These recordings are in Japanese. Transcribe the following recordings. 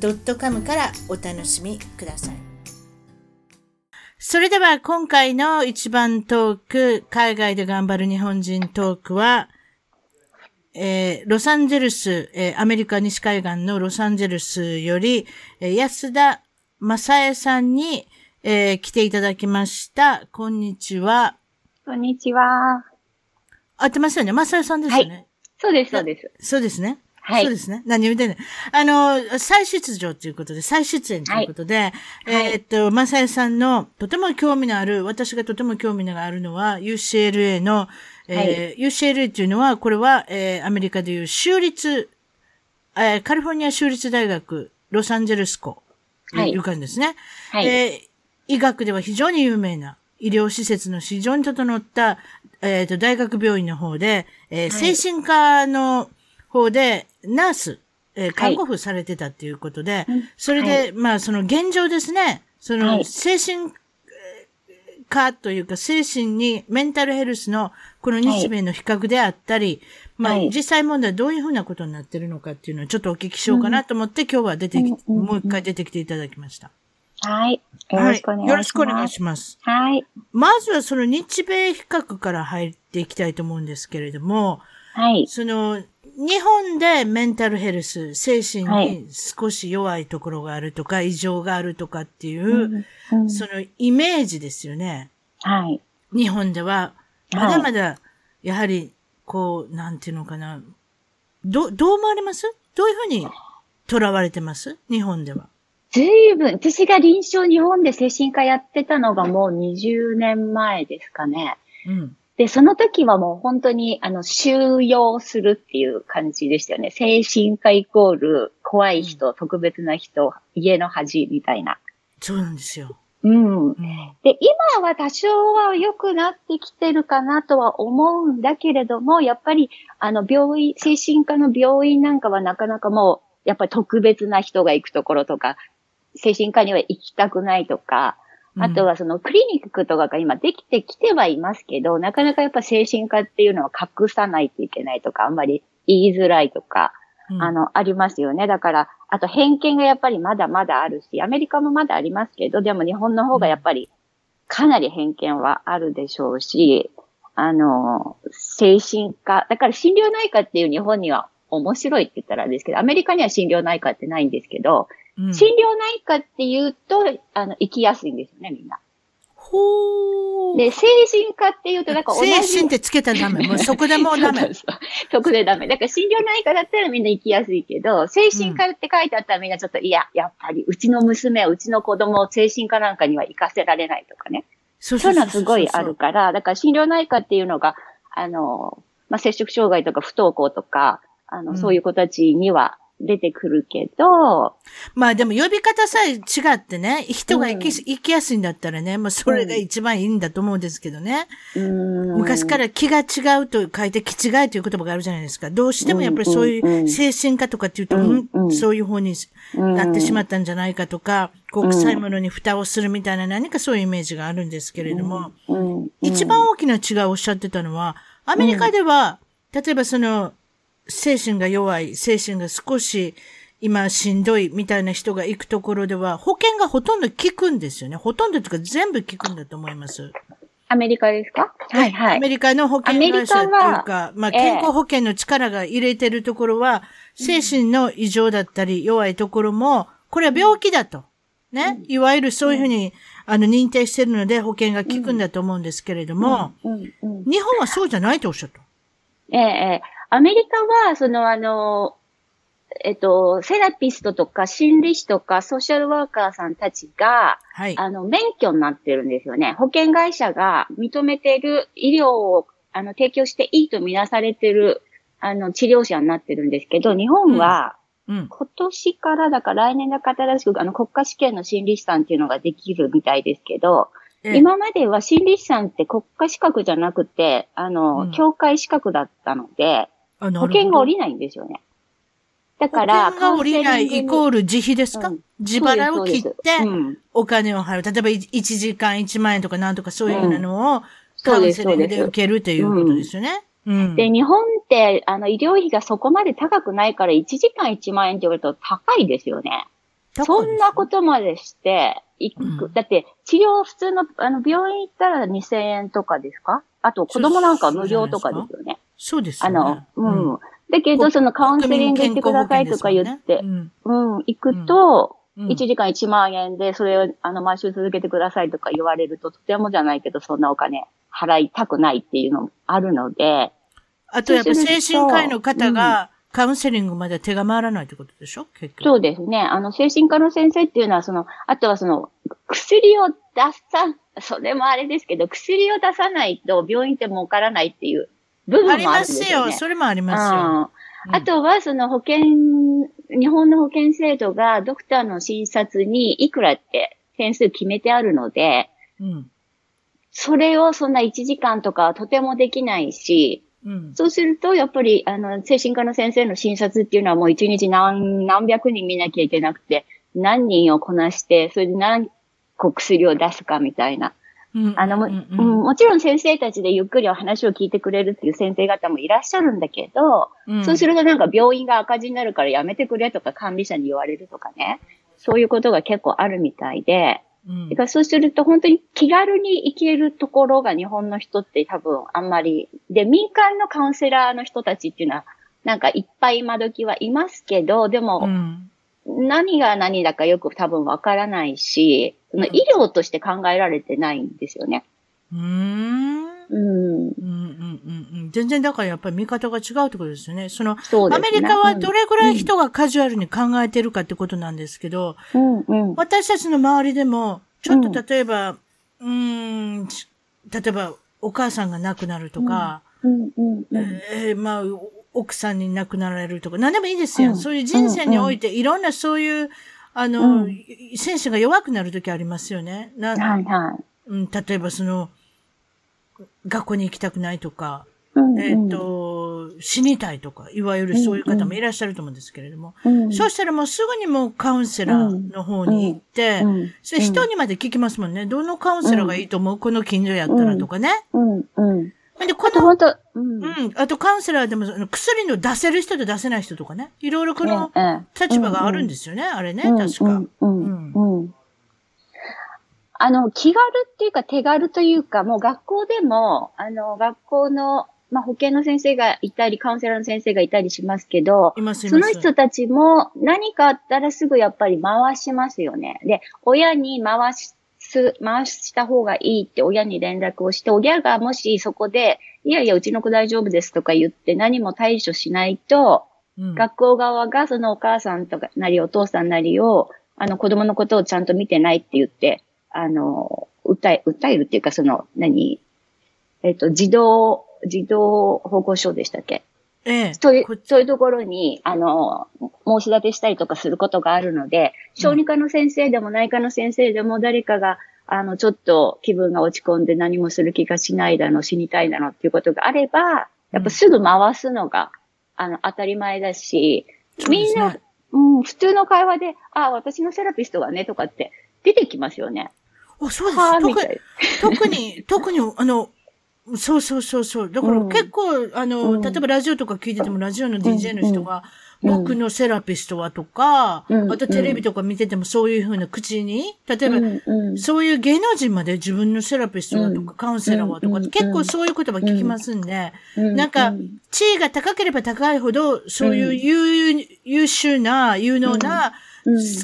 .com からお楽しみくださいそれでは今回の一番トーク、海外で頑張る日本人トークは、えー、ロサンゼルス、えー、アメリカ西海岸のロサンゼルスより、えー、安田正恵さんに、えー、来ていただきました。こんにちは。こんにちは。合ってますよね正恵さんですよね、はい、そうです、そうです。そうですね。はい。そうですね。何言うてんねあの、再出場ということで、再出演ということで、はい、えー、っと、まさやさんのとても興味のある、私がとても興味のあるのは、UCLA の、えー、はい、UCLA というのは、これは、えー、アメリカでいう州立、えー、カリフォルニア州立大学、ロサンゼルス校という感じですね。はい。えー、医学では非常に有名な、医療施設の非常に整った、えっ、ー、と、大学病院の方で、えー、精神科の方で、ナース、えー、看護婦されてたっていうことで、はい、それで、はい、まあ、その現状ですね、その、精神科というか、精神にメンタルヘルスのこの日米の比較であったり、まあ、実際問題どういうふうなことになってるのかっていうのをちょっとお聞きしようかなと思って、今日は出てき、もう一回出てきていただきました。はい。よろしくお願いします。はい、よろしくお願いします。はい。まずはその日米比較から入っていきたいと思うんですけれども、はい。その、日本でメンタルヘルス、精神に少し弱いところがあるとか、はい、異常があるとかっていう、うんうん、そのイメージですよね。はい。日本では、まだまだ、やはり、こう、なんていうのかな。ど、どう思われます？どういうふうに囚われてます？日本では。ずいぶん、私が臨床日本で精神科やってたのがもう20年前ですかね。うん。で、その時はもう本当に、あの、収容するっていう感じでしたよね。精神科イコール、怖い人、うん、特別な人、家の恥みたいな。そうなんですよ。うん。で、今は多少は良くなってきてるかなとは思うんだけれども、やっぱり、あの、病院、精神科の病院なんかはなかなかもう、やっぱり特別な人が行くところとか、精神科には行きたくないとか、あとはそのクリニックとかが今できてきてはいますけど、なかなかやっぱ精神科っていうのは隠さないといけないとか、あんまり言いづらいとか、うん、あの、ありますよね。だから、あと偏見がやっぱりまだまだあるし、アメリカもまだありますけど、でも日本の方がやっぱりかなり偏見はあるでしょうし、あの、精神科、だから心療内科っていう日本には面白いって言ったらあれですけど、アメリカには心療内科ってないんですけど、うん、心療内科って言うと、あの、行きやすいんですよね、みんな。ほー。で、精神科って言うと、なんか同じ。精神ってつけたらダメ。もうそこでもうダメ。そうそうそこでダメ。だから心療内科だったらみんな行きやすいけど、精神科って書いてあったらみんなちょっと、いや、やっぱり、うちの娘、うちの子供を精神科なんかには行かせられないとかね。そうそういうのはすごいあるから、だから心療内科っていうのが、あの、まあ、摂食障害とか不登校とか、あの、うん、そういう子たちには、出てくるけど。まあでも呼び方さえ違ってね、人が行き,、行きやすいんだったらね、まあそれが一番いいんだと思うんですけどね。うん、昔から気が違うと書いて気違いという言葉があるじゃないですか。どうしてもやっぱりそういう精神科とかっていうと、うんうん、そういう方になってしまったんじゃないかとか、国際ものに蓋をするみたいな何かそういうイメージがあるんですけれども、一番大きな違いをおっしゃってたのは、アメリカでは、例えばその、精神が弱い、精神が少し今しんどいみたいな人が行くところでは、保険がほとんど効くんですよね。ほとんどというか全部効くんだと思います。アメリカですか？はいはい。アメリカの保険会社っていうか、まあ健康保険の力が入れてるところは、精神の異常だったり弱いところも、これは病気だと。ね？いわゆるそういうふうに、あの、認定してるので保険が効くんだと思うんですけれども、日本はそうじゃないとおっしゃった。ええ、アメリカは、そのあの、えっと、セラピストとか心理師とかソーシャルワーカーさんたちが、はい、あの、免許になってるんですよね。保険会社が認めている医療を、あの、提供していいとみなされてる、あの、治療者になってるんですけど、日本は、今年からだから来年だから新しく、あの、国家試験の心理師さんっていうのができるみたいですけど、今までは心理師さんって国家資格じゃなくて、あの、うん、教会資格だったので、保険が下りないんですよね。だから、保険が下りないイコール自費ですか、うん、自腹を切って、お金を払う。例えば1時間1万円とかなんとかそういうのを、カウンセリングで受けるっていうことですよね。で、日本って、あの、医療費がそこまで高くないから、1時間1万円って言われると高いですよね。そんなことまでして、行く、うん、だって、治療普通の、あの、病院行ったら2000円とかですか？あと、子供なんか無料とかですよね。そうですよね。あの、うん。だけど、そのカウンセリング行ってくださいとか言って、うん、うん、行くと、1時間1万円で、それを、あの、毎週続けてくださいとか言われると、とてもじゃないけど、そんなお金払いたくないっていうのもあるので。あと、やっぱ精神科医の方が、カウンセリングまで手が回らないってことでしょ？結局。そうですね。あの、精神科の先生っていうのは、その、あとはその、薬を出さ、それもあれですけど、薬を出さないと病院って儲からないっていう部分もあるんですよ、ね。ありますよ。それもありますよ。うん、あとは、その保険、日本の保険制度がドクターの診察にいくらって点数決めてあるので、うん、それをそんな1時間とかとてもできないし、うん、そうすると、やっぱり、あの、精神科の先生の診察っていうのはもう一日何、何百人見なきゃいけなくて、何人をこなして、それで何個薬を出すかみたいな。あの、うんうん、もちろん先生たちでゆっくりお話を聞いてくれるっていう先生方もいらっしゃるんだけど、うん、そうするとなんか病院が赤字になるからやめてくれとか管理者に言われるとかね、そういうことが結構あるみたいで、うん、だからそうすると本当に気軽に行けるところが日本の人って多分あんまり、で、民間のカウンセラーの人たちっていうのは、なんかいっぱい今時はいますけど、でも、何が何だかよく多分わからないし、その医療として考えられてないんですよね。うん。うん。うんうんうん全然だからやっぱり見方が違うってことですよね。その、そね、アメリカはどれぐらい人がカジュアルに考えてるかってことなんですけど、うんうん、私たちの周りでも、ちょっと例えば、うん、ん、例えばお母さんが亡くなるとか、うんうんうん、えー、まあ、奥さんに亡くなられるとか、何でもいいですよ。うん、そういう人生において、いろんなそういう、あの、うん、選手が弱くなるときありますよね。なはいはい。うん、例えばその、学校に行きたくないとか、うんうん、えっ、ー、と、死にたいとか、いわゆるそういう方もいらっしゃると思うんですけれども、うんうん、そうしたらもうすぐにもうカウンセラーの方に行って、うんうん、それ人にまで聞きますもんね。どのカウンセラーがいいと思うこの近所やったらとかね。うんうんで、この、うん、うん。あとカウンセラーでも、薬の出せる人と出せない人とかね。いろいろこの立場があるんですよね、あれね、確か。うん、うん。あの、気軽っていうか手軽というか、もう学校でも、あの、学校の、まあ、保健の先生がいたり、カウンセラーの先生がいたりしますけど、いますその人たちも何かあったらすぐやっぱり回しますよね。で、親に回しす、回した方がいいって親に連絡をして、親がもしそこで、いやいや、うちの子大丈夫ですとか言って何も対処しないと、うん、学校側がそのお母さんとかなりお父さんなりを、あの子供のことをちゃんと見てないって言って、あの、訴え、訴えるっていうか、その、何？えっ、と、児童、児童保護所でしたっけ？ええ。そういう、そういうところに、あの、申し立てしたりとかすることがあるので、小児科の先生でも内科の先生でも誰かが、あの、ちょっと気分が落ち込んで何もする気がしないだの、死にたいだのっていうことがあれば、やっぱすぐ回すのが、あの、当たり前だし、みんな、うん、普通の会話で、あ、私のセラピストがね、とかって出てきますよね。あ、そうです。特に、特に、あの、そうそうそうそう。だから結構、あの、例えばラジオとか聞いてても、ラジオの DJ の人が、僕のセラピストはとか、あとテレビとか見ててもそういうふうな口に、例えば、そういう芸能人まで自分のセラピストはとか、カウンセラーはとか、結構そういう言葉聞きますんで、なんか、地位が高ければ高いほど、そういう優秀な、有能な、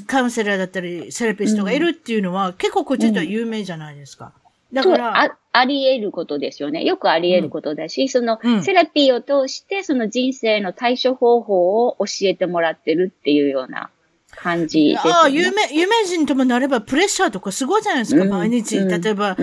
カウンセラーだったり、セラピストがいるっていうのは、結構こっちでは有名じゃないですか。だから、ああり得ることですよね。よくあり得ることだし、うん、その、うん、セラピーを通して、その人生の対処方法を教えてもらってるっていうような感じです、ね。ああ、有名、有名人ともなればプレッシャーとかすごいじゃないですか、うん、毎日。例えば、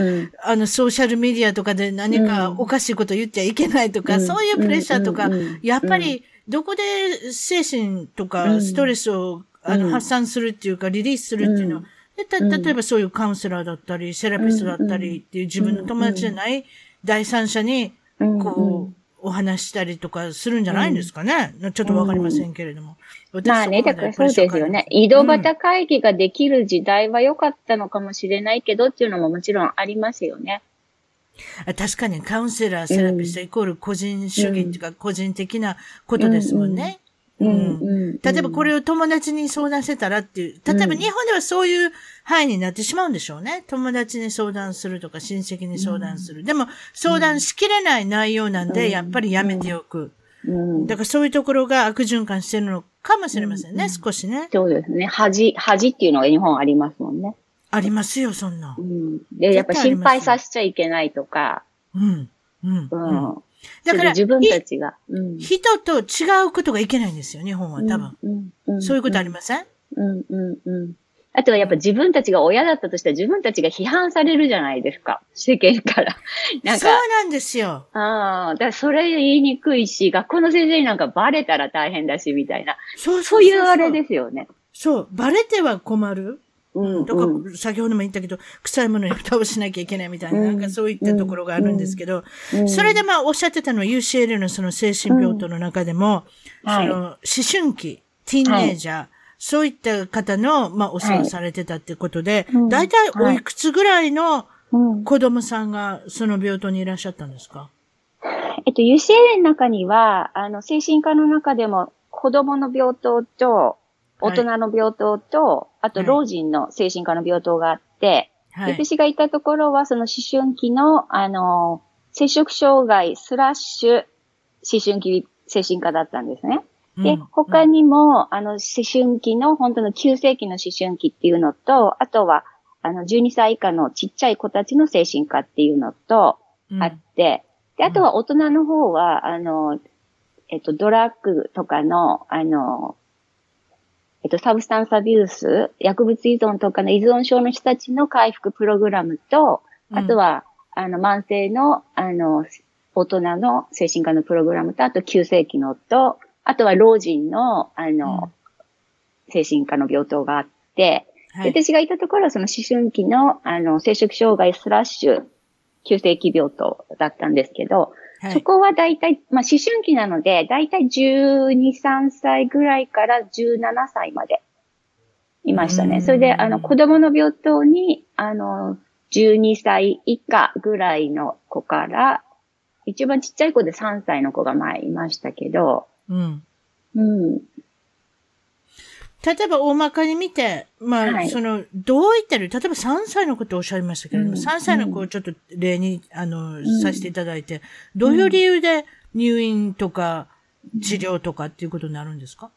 あの、ソーシャルメディアとかで何かおかしいこと言っちゃいけないとか、そういうプレッシャーとか、やっぱり、どこで精神とうかん。ストレスを、あのうん。発散するっていうか、リリースするっていうのは、で例えばそういうカウンセラーだったり、セラピストだったりっていう自分の友達じゃない第三者に、うんこう、お話ししたりとかするんじゃないんですかね、ちょっとわかりませんけれども。私まあね、だからそうですよね。井戸端会議ができる時代は良かったのかもしれないけどっていうのももちろんありますよね。あ確かにカウンセラー、セラピストイコール個人主義っていうか、個人的なことですもんね。うんうん例えばこれを友達に相談してたらっていう、例えば日本ではそういう範囲になってしまうんでしょうね。友達に相談するとか親戚に相談する。でも相談しきれない内容なんで、やっぱりやめておく。うんだからそういうところが悪循環してるのかもしれませんね、少しね。そうですね。恥、恥っていうのが日本ありますもんね。ありますよ、そんなう。ん。で、やっぱ心配させちゃいけないとか、うん。うん。ううんん。だから、自分たちが。うん。人と違うことがいけないんですよ、日本は多分。うん。うん。そういうことありません？うんうんうん。あとはやっぱ自分たちが親だったとしたら自分たちが批判されるじゃないですか。世間から。なんそうか、なんですよ。ああ、だからそれ言いにくいし、学校の先生になんかバレたら大変だし、みたいな。そうそういうあれですよね。そう。バレては困る。うん。とか、うん。先ほども言ったけど、臭いものに蓋をしなきゃいけないみたいな、うん。なんかそういったところがあるんですけど、うん。それでまあおっしゃってたのは UCL のその精神病棟の中でも、その思春期、ティーンネイジャー、そういった方の、まあ、お世話されてたってことで、うん。大体おいくつぐらいのうん。子供さんがその病棟にいらっしゃったんですか？えっと、UCLA の中には、あの、精神科の中でも、子供の病棟と、大人の病棟と、あと、はい老人の精神科の病棟があって、はい。私がいたところは、その思春期の、あの、摂食障害スラッシュ思春期精神科だったんですね。で、うん。他にも、あの、思春期の、本当の急性期の思春期っていうのと、あとは、あの、12歳以下のちっちゃい子たちの精神科っていうのと、うん。あって、で、あとは大人の方は、あの、えっと、ドラッグとかの、あの、えっと、サブスタンスアビュース、薬物依存とかの依存症の人たちの回復プログラムと、あとは、あの、慢性の、あの、大人の精神科のプログラムと、あと急性期のと、あとは老人の、あの、精神科の病棟があって、はい。で私がいたところはその思春期の、あの、生殖障害スラッシュ、急性期病棟だったんですけど、はいそこはだいたい、まあ、思春期なので、だいたい12、3歳ぐらいから17歳までいましたね。うんそれで、あの、子供の病棟に、あの、12歳以下ぐらいの子から、一番ちっちゃい子で3歳の子が前いましたけど、うん。うん。例えば大まかに見て、まあ、はい。その、どういったら、例えば3歳の子っておっしゃいましたけれども、うん。3歳の子をちょっと例に、あの、ん。させていただいて、どういう理由で入院とか治療とかっていうことになるんですか？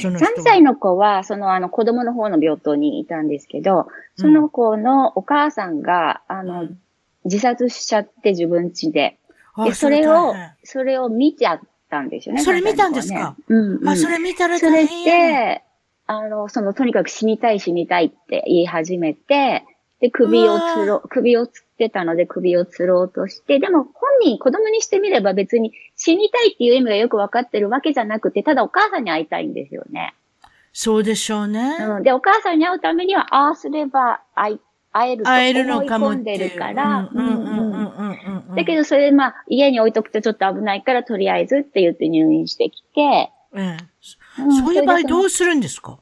その人は。3歳の子は、その、あの、子供の方の病棟にいたんですけど、その子のお母さんが、あの、うん。自殺しちゃって自分家で。あで、それをそれを見ちゃったんですよね。それ見たんですか？3歳の子はね。うん、うん。あ、それ見たらそれ大変やね。で、あの、その、とにかく死にたい死にたいって言い始めて、で、首をつろ、首をつってたので首をつろうとして、でも本人、子供にしてみれば別に死にたいっていう意味がよくわかってるわけじゃなくて、ただお母さんに会いたいんですよね。そうでしょうね。うん。で、お母さんに会うためには、ああすれば会い、会えると会えるの思いかも込んで。るから、うんうんうんうんうんうんうん。だけど、それでまあ、家に置いとくとちょっと危ないから、とりあえずって言って入院してきて、ええ、んそういう場合どううするんですか？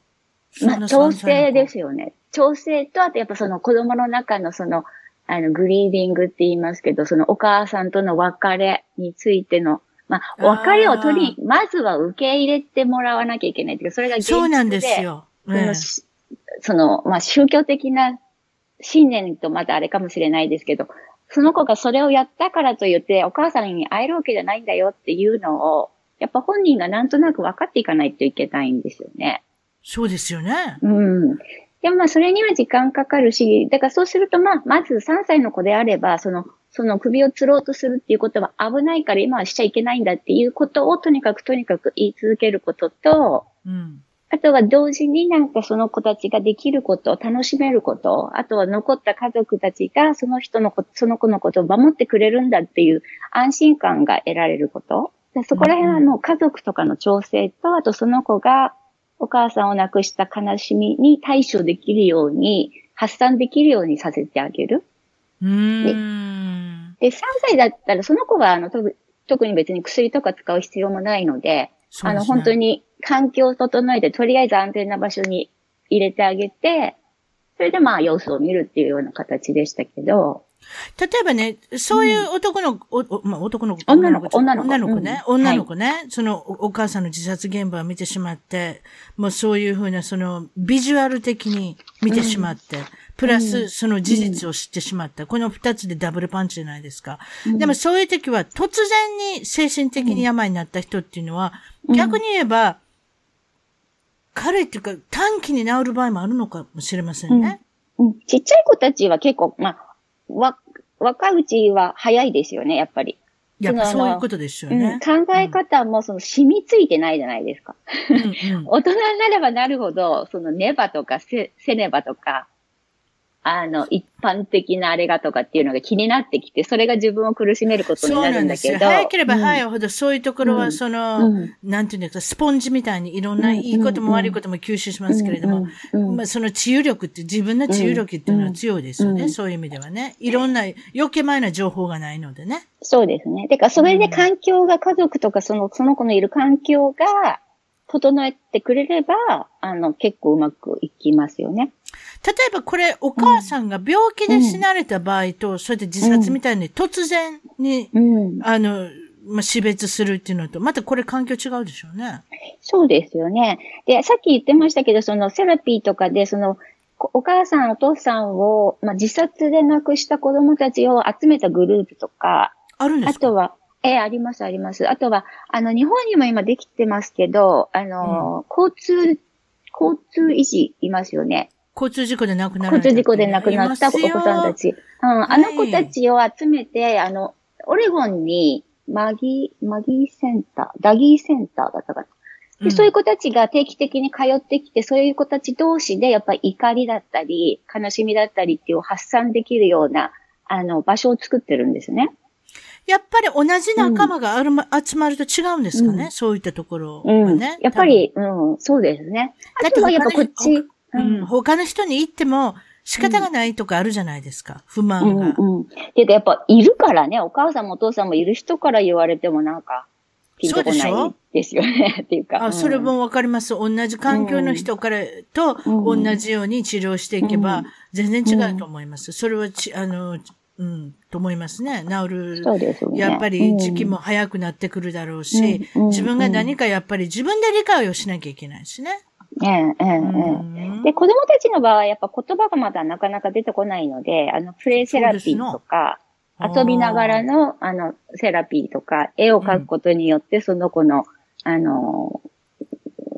まあ、調整でよ。すよね。調整と、あとやっぱその子供の中のその、あの、グリーディングって言いますけど、そのお母さんとの別れについての、まあ、別れを取り、まずは受け入れてもらわなきゃいけないっていうか、それが現実で。そうなんですよ。そええのし、その、まあ、宗教的な信念とまたあれかもしれないですけど、その子がそれをやったからと言って、お母さんに会えるわけじゃないんだよっていうのを、やっぱ本人がなんとなく分かっていかないといけないんですよね。そうですよね。うん。でもまあ、それには時間かかるし、だからそうするとまあ、まず3歳の子であれば、その、その首を吊ろうとするっていうことは危ないから今はしちゃいけないんだっていうことをとにかくとにかく言い続けることと、うん。あとは同時になんかその子たちができることを楽しめること、あとは残った家族たちがその人のこその子のことを守ってくれるんだっていう安心感が得られること。でそこら辺はもう家族とかの調整と、あとその子がお母さんを亡くした悲しみに対処できるように、発散できるようにさせてあげる。うん。で、3歳だったらその子はあの特特に別に薬とか使う必要もないので、あの本当に。に環境を整えて、とりあえず安全な場所に入れてあげて、それでまあ様子を見るっていうような形でしたけど、例えばね、そういう男の子、おおまあ、男の子、女の子女の子ね、うん。女の子ね、そのおお母さんの自殺現場を見てしまって、もうそういうふうな、その、ビジュアル的に見てしまって、プラス、その事実を知ってしまった。この二つでダブルパンチじゃないですか。でもそういう時は、突然に精神的に病になった人っていうのは、うん。逆に言えば、彼っていうか、短期に治る場合もあるのかもしれませんね。うん、ちっちゃい子たちは結構、まあ、わ、若いうちは早いですよね、やっぱり。やっぱそういうことですようんね。考え方もその染みついてないじゃないですか。うんうん 大人になればなるほど、そのネバとかセセネバとか、あの、一般的なあれがとかっていうのが気になってきて、それが自分を苦しめることにそうななんですよ。るんだけど。早ければ早いい。ほど、そういうところは、うんその、うんなんていうんですか、スポンジみたいにいろんないいことも悪いことも吸収しますけれども、うんうんまあ、その治癒力って、自分の治癒力っていうのは強いですよね。うんそういう意味ではね。いろんな余計前な情報がないのでね。そうですね。てか、それで環境が、家族とかその、その子のいる環境が、整えてくれれば、あの、結構うまくいきますよね。例えばこれ、お母さんが病気で死なれた場合と、そうやって自殺みたいに突然に、うん。あの、まあ、死別するっていうのと、またこれ環境違うでしょうね。そうですよね。で、さっき言ってましたけど、そのセラピーとかで、その、こお母さん、お父さんを、まあ、自殺で亡くした子供たちを集めたグループとか、あるんですか？あとは、ええあります、あります。あとは、あの、日本にも今できてますけど、あの、交通、交通維持いますよね。交通事故で亡くなられた交通事故で亡くなったお子さんたち。うん、あの子たちを集めて、あの、オレゴンに、マギー、マギーセンター、ダギーセンターだったかな。で、そういう子たちが定期的に通ってきて、そういう子たち同士で、やっぱり怒りだったり、悲しみだったりっていう発散できるような、あの、場所を作ってるんですね。やっぱり同じ仲間があるま、集まると違うんですかね、うんそういったところうん。はね。やっぱり、うん、そうですね。だってあとはやっぱこっち、うん、他の人に言っても仕方がないとかあるじゃないですか、不うん満が。うん。で、やっぱいるからね、お母さんもお父さんもいる人から言われてもなんか、ピンとこそうでしょ？ないですよね。っていうか。あ、それうんもわかります。同じ環境の人からとうん同じように治療していけばうん全然違うと思います。それはち、あの、うん、と思いますね。治る。そうでね。やっぱり時期も早くなってくるだろうし、うん自分が何かやっぱり自分で理解をしなきゃいけないしね。ええ、ええ、で、子供たちの場合はやっぱ言葉がまだなかなか出てこないので、あの、プレイセラピーとか、遊びながらの、あの、セラピーとか、絵を描くことによって、その子の、あの、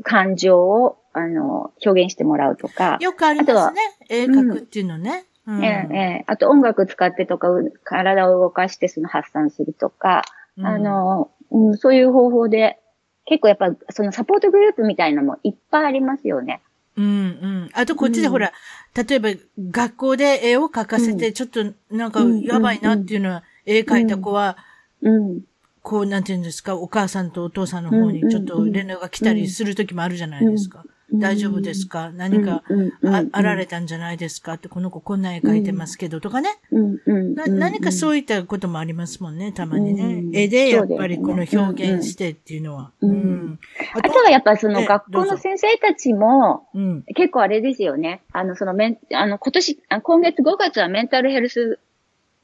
感情を、あの、表現してもらうとか、よくありますね。絵描くっていうのね。うんええ、ええ、あと音楽使ってとか、う体を動かしてその発散するとか、うんあの、うん、そういう方法で、結構やっぱ、そのサポートグループみたいなのもいっぱいありますよね。うんうん。あとこっちでほら、例えば学校で絵を描かせて、ちょっとなんかうんやばいなっていうのは、絵描いた子は、うん。こう、なんていうんですか、お母さんとお父さんの方にちょっと連絡が来たりする時もあるじゃないですか。うん大丈夫ですか？何かああられたんじゃないですか？って、この子こんな絵描いてますけどとかね。うんうんなうん何かそういったこともありますもんね、たまにねう。ん絵でやっぱりこの表現してっていうのは。あとはやっぱそええの学校の先生たちも、うん。結構あれですよね。あの、そのメン、あの、今年、あ今月5月はメンタルヘルス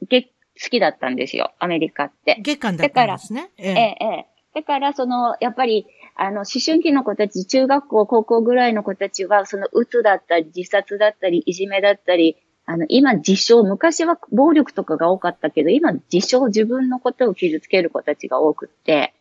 げ好きだったんですよ、アメリカって。月間だったんですね。えええ、ええ。だから、その、やっぱり、あの、思春期の子たち、中学校、高校ぐらいの子たちは、その、うつだったり、自殺だったり、いじめだったり、あの、今、自傷、昔は暴力とかが多かったけど、今、自傷、自分のことを傷つける子たちが多くって、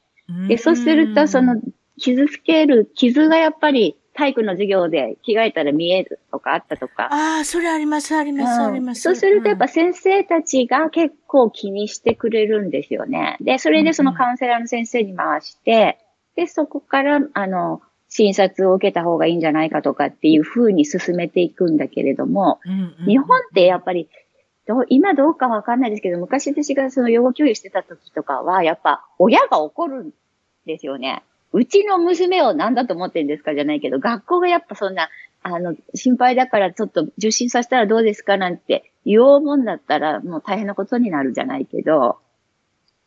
で、そうすると、その、傷つける、傷がやっぱり、体育の授業で着替えたら見えるとかあったとか。ああ、それあります、あります、あります。そうするとやっぱ先生たちが結構気にしてくれるんですよね。で、それでそのカウンセラーの先生に回して、で、そこから、あの、診察を受けた方がいいんじゃないかとかっていう風に進めていくんだけれども、うん、うんうん日本ってやっぱり、どう今どうかわかんないですけど、昔私がその養護教諭してた時とかは、やっぱ親が怒るですよね。うちの娘を何だと思ってるんですかじゃないけど、学校がやっぱそんな、あの、心配だからちょっと受診させたらどうですかなんて言おうもんだったらもう大変なことになるじゃないけど、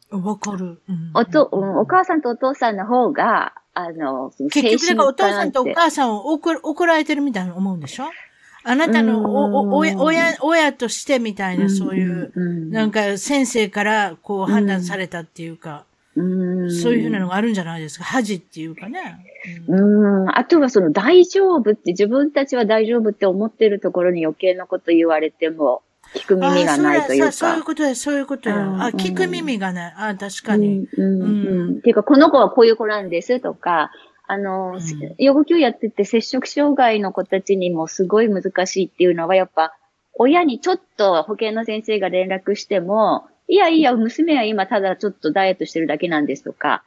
わかる。うんおと、うんお母さんとお父さんの方が、あの、結局、だからお父さんとお母さんを怒怒られてるみたいに思うんでしょ？あなたのおお親、親、親としてみたいな、そういう、うんなんか先生からこう判断されたっていうか、うんそういうふうなのがあるんじゃないですか？恥っていうかね。うん。あとはその大丈夫って自分たちは大丈夫って思ってるところに余計なこと言われても聞く耳がないというか。あそういうことや、そういうことや。あ、うん聞く耳がない。あ、確かに。うん。うん。っていうか、この子はこういう子なんですとか、あの、うん養護教やってて接触障害の子たちにもすごい難しいっていうのは、やっぱ、親にちょっと保健の先生が連絡しても、いやいや、娘は今ただちょっとダイエットしてるだけなんですとか、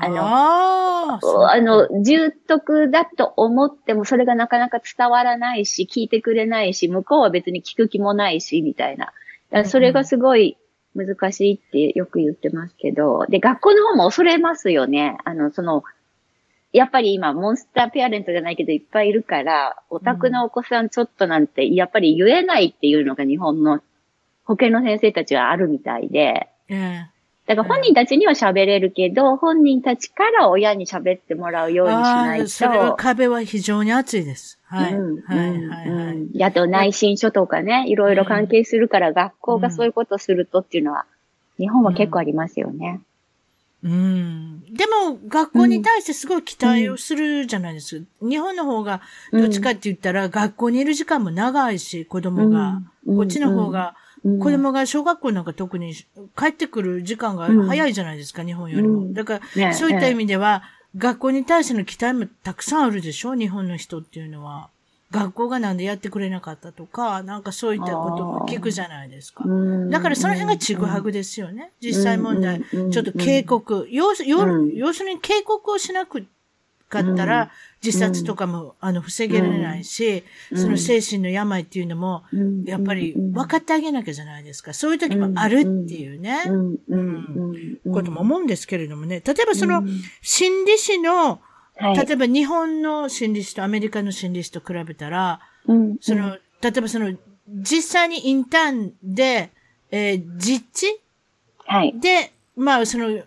あのああ、の、重篤だと思ってもそれがなかなか伝わらないし、聞いてくれないし、向こうは別に聞く気もないし、みたいな。それがすごい難しいってよく言ってますけど、で、学校の方も恐れますよね。あの、その、やっぱり今、モンスターペアレントじゃないけどいっぱいいるから、オタクのお子さんちょっとなんて、やっぱり言えないっていうのが日本の保健の先生たちはあるみたいで、ええだから本人たちには喋れるけど、本人たちから親に喋ってもらうようにしないと。それは壁は非常に厚いです。はい。うんはい、うんはい、あと内申書とかね、いろいろ関係するから、学校がそういうことするとっていうのは、日本は結構ありますよね。うん。でも、学校に対してすごい期待をするじゃないですか。日本の方が、どっちかって言ったら、学校にいる時間も長いし、子供が。うんこっちの方が、うん子供が小学校なんか特に帰ってくる時間が早いじゃないですか、日本よりも。うんだかねら、そういった意味では、学校に対しての期待もたくさんあるでしょ日本の人っていうのは。学校がなんでやってくれなかったとか、なんかそういったことも聞くじゃないですか。うんだからその辺がちぐはぐですよね。実際問題。うんうんちょっと警告。要するに警告をしなくかったら、自殺とかも、あの、防げられないし、うん。その精神の病っていうのも、うん。やっぱり分かってあげなきゃじゃないですか。そういう時もあるっていうね、うん。ことも思うんですけれどもね。例えばそのうん、心理師の、はい。例えば日本の心理師とアメリカの心理師と比べたら、うん。その、例えばその、実際にインターンで、えー実地はい。で、まあ、その、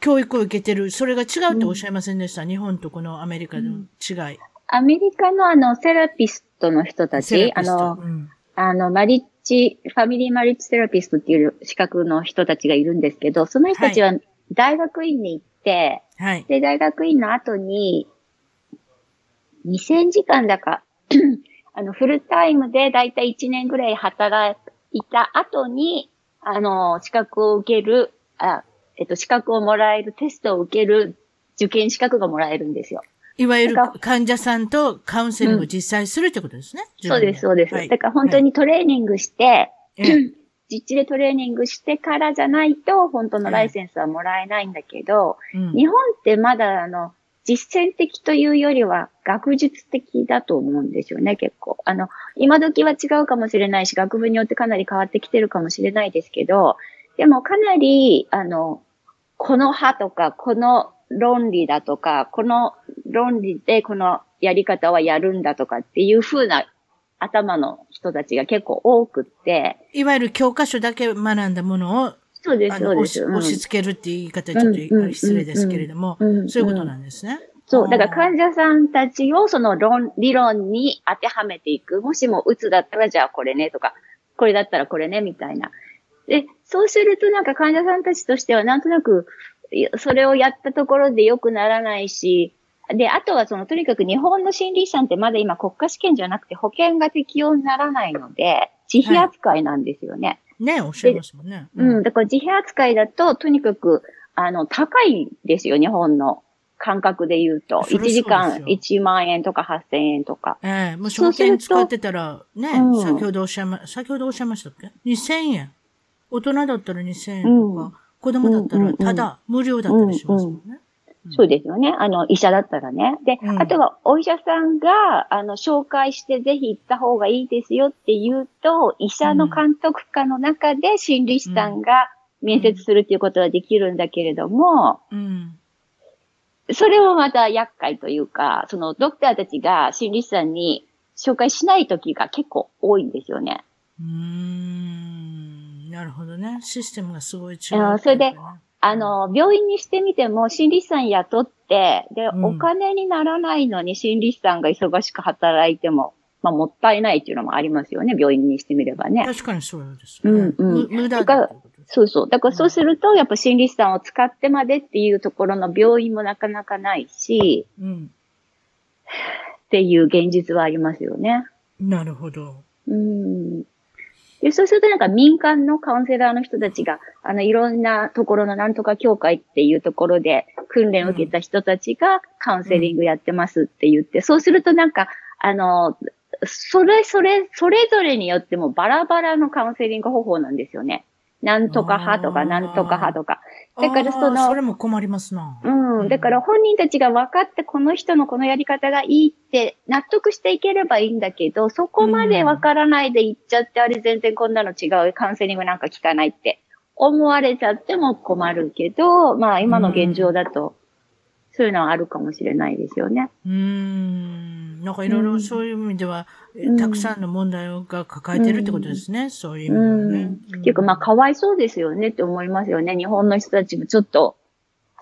教育を受けてる、それが違うっておっしゃいませんでした、日本とこのアメリカの違い。アメリカのあの、セラピストの人たち、あの、うん。あの、マリッジ、ファミリーマリッジセラピストっていう資格の人たちがいるんですけど、その人たちは大学院に行って、はい。で、大学院の後に、2000時間だか、あの、フルタイムでだいたい1年ぐらい働いた後に、あの、資格を受ける、あ、えっと、資格をもらえる、テストを受ける受験資格がもらえるんですよ。いわゆる患者さんとカウンセリングを実際するってことですね。そうです、そうです。はいだから本当にトレーニングして、ええ 実地でトレーニングしてからじゃないと、本当のライセンスはもらえないんだけど、うん日本ってまだあの、実践的というよりは学術的だと思うんですよね、結構。あの、今時は違うかもしれないし、学部によってかなり変わってきてるかもしれないですけど、でもかなり、あの、この派とか、この論理だとか、この論理でこのやり方はやるんだとかっていう風な頭の人たちが結構多くって、いわゆる教科書だけ学んだものを、そうです、そうです。押し付けるっていう言い方はちょっと失礼ですけれども、そういうことなんですね。そう、だから患者さんたちをその論、理論に当てはめていく。もしもうつだったらじゃあこれねとか、これだったらこれねみたいな。で、そうするとなんか患者さんたちとしてはなんとなく、それをやったところで良くならないし、で、あとはその、とにかく日本の心理師さんってまだ今国家試験じゃなくて保険が適用にならないので、自費扱いなんですよね。ね、おっしゃいますもんね。うん、だから自費扱いだと、とにかく、あの、高いんですよ、日本の感覚で言うと。1そりゃそうですよ時間1万円とか8000円とか。ええもう証券使ってたら、ね、うん先ほどおっしゃいま、先ほどおっしゃいましたっけ ?2000 円。大人だったら2000円とうんか、子供だったらただ、無料だったりしますもんね。うんそうですよね。あの、医者だったらね。で、うんあとはお医者さんが、あの、紹介してぜひ行った方がいいですよって言うと、医者の監督下の中で心理師さんが面接するっていうことはできるんだけれども、うん。それもまた厄介というか、そのドクターたちが心理師さんに紹介しない時が結構多いんですよね。うーん。なるほどね。システムがすごい違う、うんそれで、あの、病院にしてみても心理師さん雇って、で、うんお金にならないのに心理師さんが忙しく働いても、まあ、もったいないっていうのもありますよね、病院にしてみればね。確かにそうですよね。うんうんむ無駄だ。そうそう。だからそうすると、やっぱ心理師さんを使ってまでっていうところの病院もなかなかないし、うん。っていう現実はありますよね。なるほど。うん。で、そうするとなんか民間のカウンセラーの人たちが、あの、いろんなところのなんとか協会っていうところで訓練を受けた人たちがカウンセリングやってますって言って、そうするとなんか、あの、それそれ、それぞれによってもバラバラのカウンセリング方法なんですよね。なんとか派とか、なんとか派とか。だからそのそれも困りますな。うん。だから本人たちが分かってこの人のこのやり方がいいって納得していければいいんだけど、そこまで分からないで言っちゃって、あれ全然こんなの違う、カウンセリングなんか聞かないって思われちゃっても困るけど、まあ今の現状だと、そういうのはあるかもしれないですよね。うーん。なんかいろいろそういう意味では、えうんたくさんの問題が抱えてるってことですね。そういう意味うではね。ん。っていうかまあかわいそうですよねって思いますよね。日本の人たちもちょっと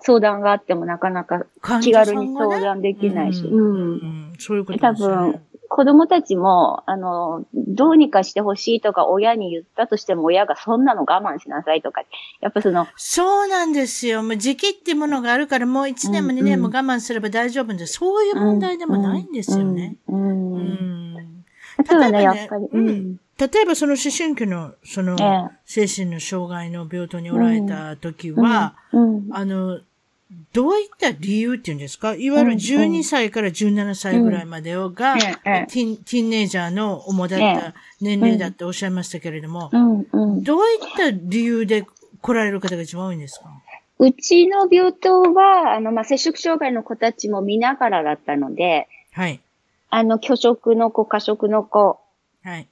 相談があってもなかなか患気軽に相談できないし。うんうんうんそういうこと多ですよね分。、子供たちも、あの、どうにかしてほしいとか親に言ったとしても親がそんなの我慢しなさいとか、やっぱその、そうなんですよ。もう時期っていうものがあるから、もう1年も2年も我慢すれば大丈夫で、そういう問題でもないんですよね。うん。ううん。例えばねやっぱり。うん例えばその思春期の、そのええ、精神の障害の病棟におられた時は、うん。あの、どういった理由っていうんですか？いわゆるうん12歳から17歳ぐらいまでをが、ティンティーンネイジャーの主だった年齢だっておっしゃいましたけれども。どういった理由で来られる方が一番多いんですか？うちの病棟は、あの、まあ、摂食障害の子たちも見ながらだったので、はい。あの、拒食の子、過食の子、はい。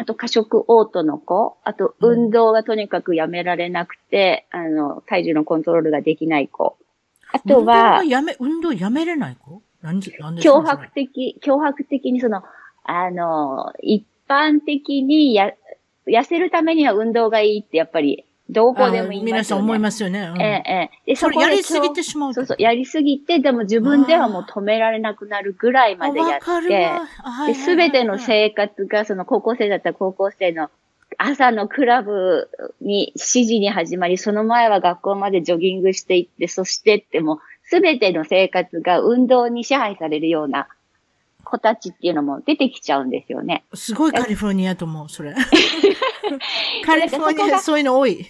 あと過食嘔吐の子、あと運動がとにかくやめられなくて、あの、体重のコントロールができない子。あと運動やめ、運動やめれない子？なんで、なんで脅迫的、脅迫的にその、あの、一般的にや、痩せるためには運動がいいってやっぱり、どこでも言いますよね。皆さん思いますよね。うんええ、ええ。で、それこでやりすぎてしまうそうそう、やりすぎて、でも自分ではもう止められなくなるぐらいまでやって、すべての生活が、その高校生だったら高校生の朝のクラブに7時に始まり、その前は学校までジョギングしていって、そしてっても、すべての生活が運動に支配されるような子たちっていうのも出てきちゃうんですよね。すごいカリフォルニアと思う、それ。カリフォルニアそういうの多い。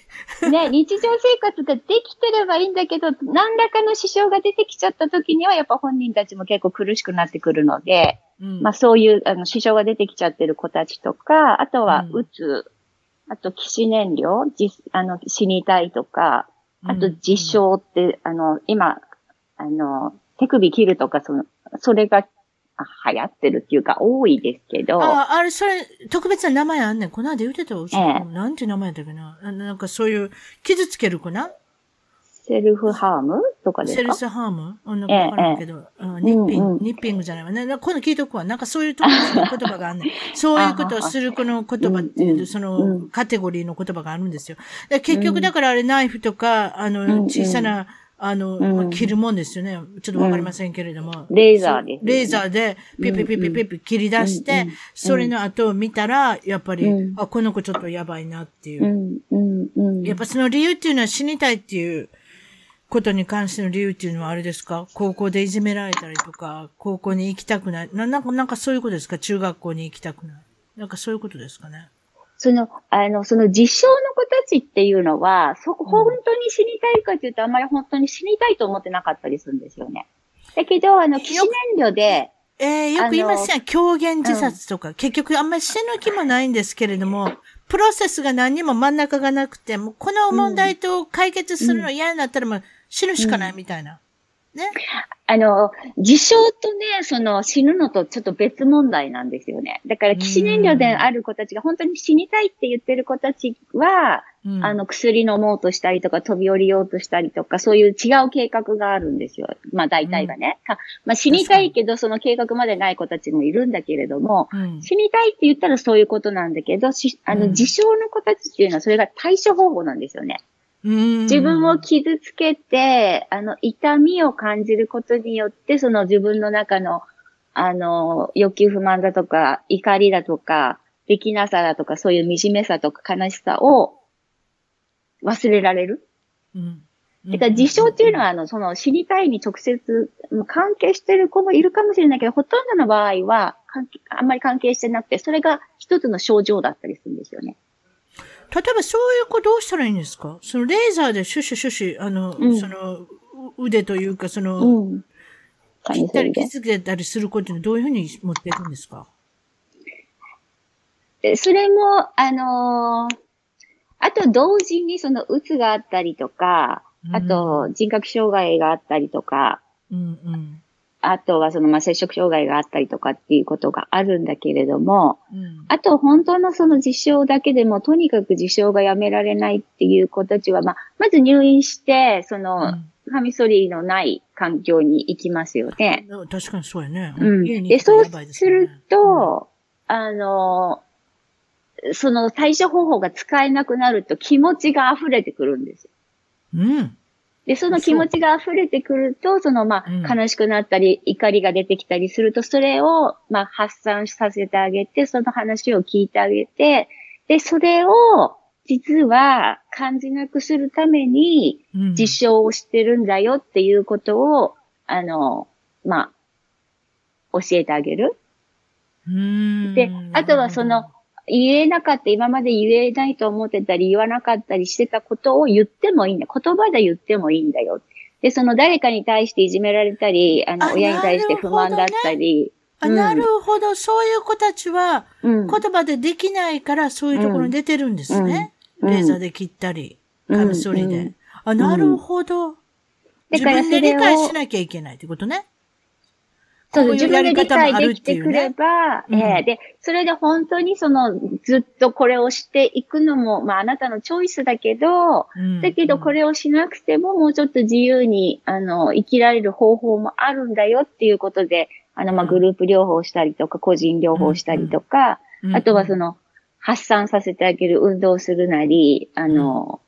ね、日常生活ができてればいいんだけど、何らかの支障が出てきちゃった時には、やっぱ本人たちも結構苦しくなってくるので、うんまあそういう、あの、支障が出てきちゃってる子たちとか、あとは、うんうつ、あと、起死燃料、じあの、死にたいとか、あと、自傷って、あの、今、あの、手首切るとか、その、それが、あ流行ってるっていうか、多いですけど、あ、あれ、それ、特別な名前あんねん。この間言うてたわ。ええなんて名前だっけな。あなんかそういう、傷つける子な？セルフハーム？とかですか？セルスハーム？うんなんかわからんけど、うんニッピング、うんうんニッピングじゃないわね。な今度聞いとくわ。なんかそういう特別な言葉があんねん。そういうことをする子の言葉っていう、その、うんカテゴリーの言葉があるんですよ。で結局うんだからあれナイフとか、あの、小さな、あの、うんまあ切るもんですよね。ちょっとわかりませんけれども。レーザーでレーザーで、ピピピピピピ切り出して、それの後を見たら、やっぱり、うんあ、この子ちょっとやばいなっていう。やっぱその理由っていうのは死にたいっていうことに関しての理由っていうのはあれですか高校でいじめられたりとか、高校に行きたくない。ななんか、なんかそういうことですか中学校に行きたくない。なんかそういうことですかね。その、あの、その実証の子たちっていうのは、そこ、本当に死にたいかっていうと、あんまり本当に死にたいと思ってなかったりするんですよね。だけど、あの、起死燃料で、えー、よく言いますやん。狂言自殺とか、結局あんまり死ぬ気もないんですけれども、プロセスが何にも真ん中がなくて、もうこの問題と解決するの嫌になったらもう死ぬしかないみたいな。ね。あの、自傷とね、その死ぬのとちょっと別問題なんですよね。だから、起死燃料である子たちが本当に死にたいって言ってる子たちは、うん、あの、薬飲もうとしたりとか、飛び降りようとしたりとか、そういう違う計画があるんですよ。まあ、大体がね。うん、まあ、死にたいけど、その計画までない子たちもいるんだけれども、うん、死にたいって言ったらそういうことなんだけど、あの、自傷の子たちっていうのは、それが対処方法なんですよね。自分を傷つけて、あの、痛みを感じることによって、その自分の中の、あの、欲求不満だとか、怒りだとか、できなさだとか、そういう惨めさとか悲しさを忘れられる。うん。だから自傷っていうのは、あの、その死にたいに直接関係してる子もいるかもしれないけど、ほとんどの場合は、あんまり関係してなくて、それが一つの症状だったりするんですよね。例えばそういう子どうしたらいいんですか？そのレーザーでシュシュシュシュ、あの、うん、その腕というか、その、うん、切ったり傷つけたりする子っていうのはどういうふうに持っていくんですか？それも、あのー、あと同時にそのうつがあったりとか、あと人格障害があったりとか、うんうん、あとはその、まあ、接触障害があったりとかっていうことがあるんだけれども、うん、あと本当のその事象だけでも、とにかく事象がやめられないっていう子たちは、まあ、まず入院して、その、カミソリのない環境に行きますよね。確かにそうやね。うん。で、そうすると、うん、あの、その対処方法が使えなくなると気持ちが溢れてくるんですよ。うん。で、その気持ちが溢れてくると、その、まあ、悲しくなったり、怒りが出てきたりすると、それを、まあ、発散させてあげて、その話を聞いてあげて、で、それを、実は感じなくするために、実証をしてるんだよっていうことを、あの、まあ、教えてあげる。で、あとはその、言えなかった、今まで言えないと思ってたり、言わなかったりしてたことを言ってもいいんだ。言葉で言ってもいいんだよ。で、その誰かに対していじめられたり、あの、親に対して不満だったり。あ、なるほど、そういう子たちは、言葉でできないから、そういうところに出てるんですね。レーザーで切ったり、カミソリで。あ、なるほど。自分で理解しなきゃいけないってことね。そう、自分で理解できてくれば、ね、えー、で、それで本当にその、ずっとこれをしていくのも、まああなたのチョイスだけど、うん、だけどこれをしなくてももうちょっと自由に、あの、生きられる方法もあるんだよっていうことで、あの、まあグループ療法したりとか、個人療法したりとか、うん、あとはその、発散させてあげる運動するなり、あの、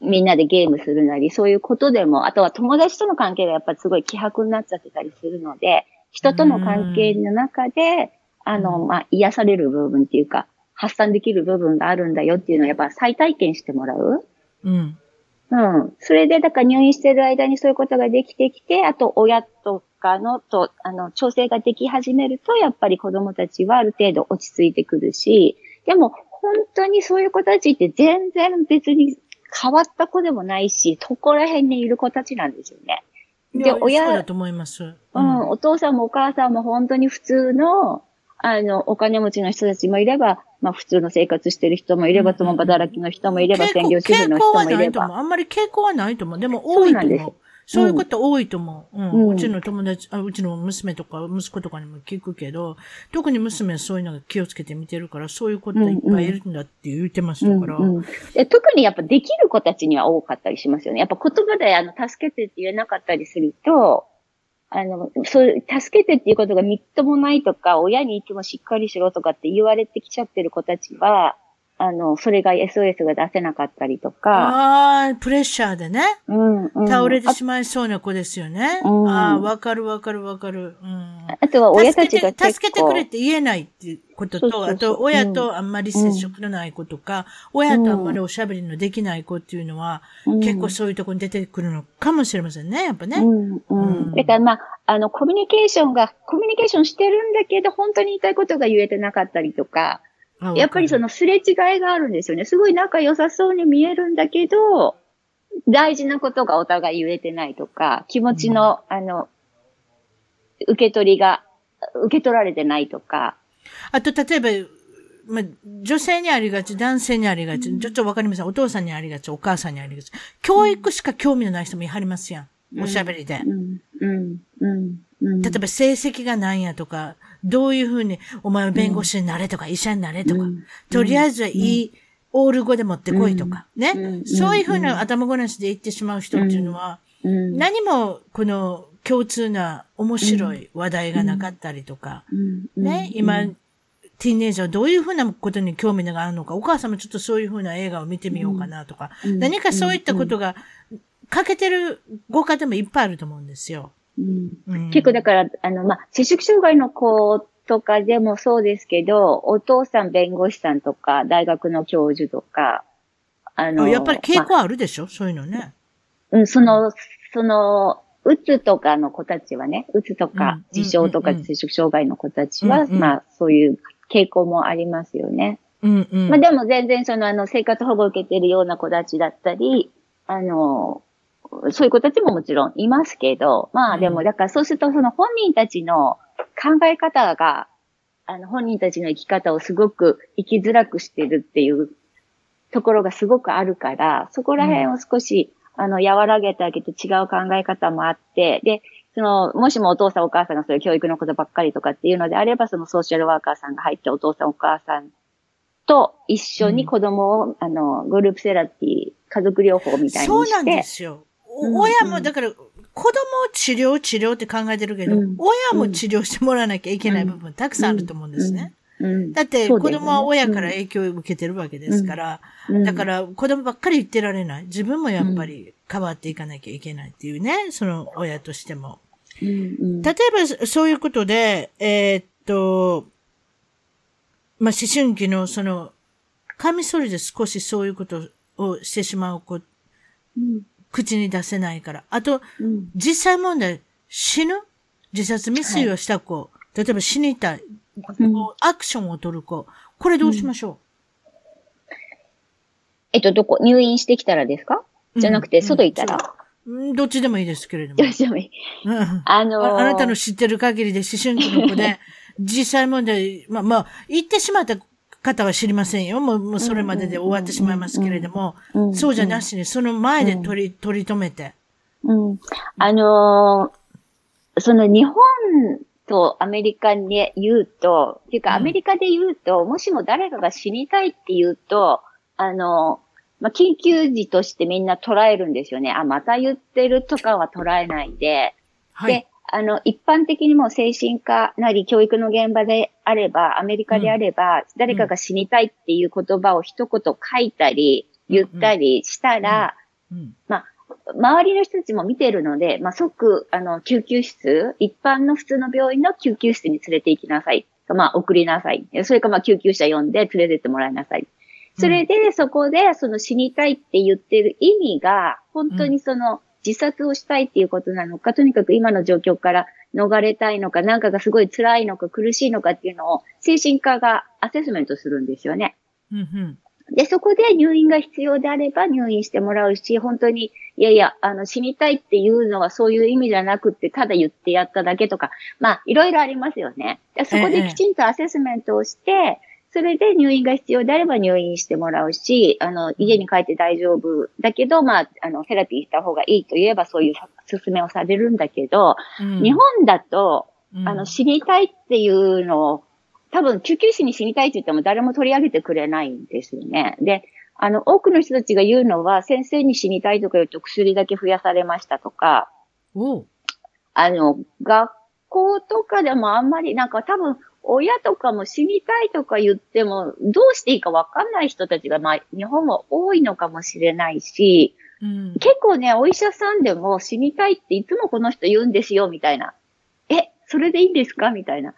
みんなでゲームするなり、そういうことでも、あとは友達との関係がやっぱりすごい希薄になっちゃってたりするので、人との関係の中で、あの、まあ、癒される部分っていうか、発散できる部分があるんだよっていうのをやっぱ再体験してもらう。うん。うん。それで、だから入院してる間にそういうことができてきて、あと親とかのと、あの、調整ができ始めると、やっぱり子供たちはある程度落ち着いてくるし、でも、本当にそういう子たちって全然別に変わった子でもないし、そこら辺にいる子たちなんですよね。で、親、だと思います、うん。うん、お父さんもお母さんも本当に普通の、あの、お金持ちの人たちもいれば、まあ普通の生活してる人もいれば、共働きの人もいれば、専業主婦の人もいれば。あんまり傾向はないと思う。でも多いと思う。そういうこと多いと思う。うん。うちの友達あ、うちの娘とか息子とかにも聞くけど、特に娘はそういうのが気をつけて見てるから、そういうこといっぱいいるんだって言ってましたから、うんうん、特にやっぱできる子たちには多かったりしますよね。やっぱ言葉であの、助けてって言えなかったりすると、あの、そう、助けてっていうことがみっともないとか、親にいつもしっかりしろとかって言われてきちゃってる子たちは、あの、それが SOS が出せなかったりとか。ああ、プレッシャーでね。うん、うん、倒れてしまいそうな子ですよね。ああ、わかるわかるわかる。うん。あとは親たちが助けて、助けてくれって言えないっていうことと、あと、親とあんまり接触のない子とか、うん、親とあんまりおしゃべりのできない子っていうのは、うん、結構そういうところに出てくるのかもしれませんね、やっぱね。うん。うん。だからまあ、あの、コミュニケーションが、コミュニケーションしてるんだけど、本当に言いたいことが言えてなかったりとか、やっぱりそのすれ違いがあるんですよね。すごい仲良さそうに見えるんだけど、大事なことがお互い言えてないとか、気持ちの、うん、あの、受け取りが、受け取られてないとか。あと、例えば、まあ、女性にありがち、男性にありがち、ちょっとわかりません。お父さんにありがち、お母さんにありがち。教育しか興味のない人もいはりますやん。おしゃべりで。うん。うん。うん。うん。例えば成績が何やとか、どういうふうに、お前は弁護士になれとか、医者になれとか、うん。とりあえずはいい、オール語で持ってこいとか、ね、うん。そういうふうな頭ごなしで言ってしまう人っていうのは、うん、何もこの共通な面白い話題がなかったりとか、うん、ね、今、ティーンエイジャーはどういうふうなことに興味があるのか、お母さんもちょっとそういうふうな映画を見てみようかなとか、うん。何かそういったことが欠けてるご家庭もいっぱいあると思うんですよ。うんうん結構だから、あの、まあ、摂食障害の子とかでもそうですけど、お父さん弁護士さんとか、大学の教授とか、あの、やっぱり傾まあ向あるでしょ、そういうのね。うん、その、その、うつとかの子たちはね、うつとうんか、自傷とか摂食障害の子たちは、うんうんまあ、そういう傾向もありますよね。うんうん。まあでも全然そのあの生活保護を受けているような子たちだったり、あの、そういう子たちももちろんいますけど、まあでもだからそうするとその本人たちの考え方が、あの本人たちの生き方をすごく生きづらくしてるっていうところがすごくあるから、そこら辺を少し、あの、和らげてあげて違う考え方もあって、で、その、もしもお父さんお母さんがそういう教育のことばっかりとかっていうのであれば、そのソーシャルワーカーさんが入ってお父さんお母さんと一緒に子供を、あの、グループセラピー、家族療法みたいにして。そうなんですよ。親も、うん。だから、子供を治療、治療って考えてるけど、うん。親も治療してもらわなきゃいけない部分たくさんあると思うんですね。うん。だって、子供は親から影響を受けてるわけですから、うん。だから、子供ばっかり言ってられない。自分もやっぱり変わっていかなきゃいけないっていうね、その親としても。例えば、そういうことで、えーっと、まあ、思春期のその、カミソリで少しそういうことをしてしまう子、うん口に出せないから。あと、うん。実際問題、死ぬ？自殺未遂をした子、例えば死にたい、うん。アクションを取る子、これどうしましょえっと、どこ、入院してきたらですか？う、じゃなくて、うん。外行ったら、う。んどっちでもいいですけれども。どうしてもいい。うん。ああのー。あなたの知ってる限りで思春期の子で、実際問題、まあまあ、言ってしまった方は知りませんよ。もう、もうそれまでで終わってしまいますけれども、うんそうじゃなしに、その前で取り、取り留めて。うん。あのーその日本とアメリカに言うと、っていうかうんアメリカで言うと、もしも誰かが死にたいって言うと、あのーまあ、緊急時としてみんな捉えるんですよね。あ、また言ってるとかは捉えないで。はいで。、あの、一般的にも精神科なり教育の現場であれば、アメリカであれば、誰かが死にたいっていう言葉を一言書いたり、言ったりしたら、うん。周りの人たちも見てるので、まあ、即、あの、救急室、一般の普通の病院の救急室に連れて行きなさい。まあ、送りなさい。それか、まあ、救急車呼んで連れてってもらいなさい。それで、そこで、その死にたいって言ってる意味が、本当にその、自殺をしたいっていうことなのか、とにかく今の状況から逃れたいのか、なんかがすごい辛いのか苦しいのかっていうのを、精神科がアセスメントするんですよね。うんうん。で、そこで入院が必要であれば入院してもらうし、本当に、いやいや、あの、死にたいっていうのはそういう意味じゃなくって、ただ言ってやっただけとか、まあ、いろいろありますよね。でそこできちんとアセスメントをして、それで入院が必要であれば入院してもらうし、あの、家に帰って大丈夫。だけど、まあ、あの、セラピーした方がいいと言えばそういう勧めをされるんだけど、うん。日本だと、うん。あの、死にたいっていうのを、多分救急士に死にたいって言っても誰も取り上げてくれないんですよね。で、あの、多くの人たちが言うのは、先生に死にたいとか言うと薬だけ増やされましたとか、あの、学校とかでもあんまり、なんか多分、親とかも死にたいとか言っても、どうしていいかわかんない人たちが、まあ、日本は多いのかもしれないし、うん。結構ね、お医者さんでも死にたいっていつもこの人言うんですよ、みたいな。え、それでいいんですか？みたいな。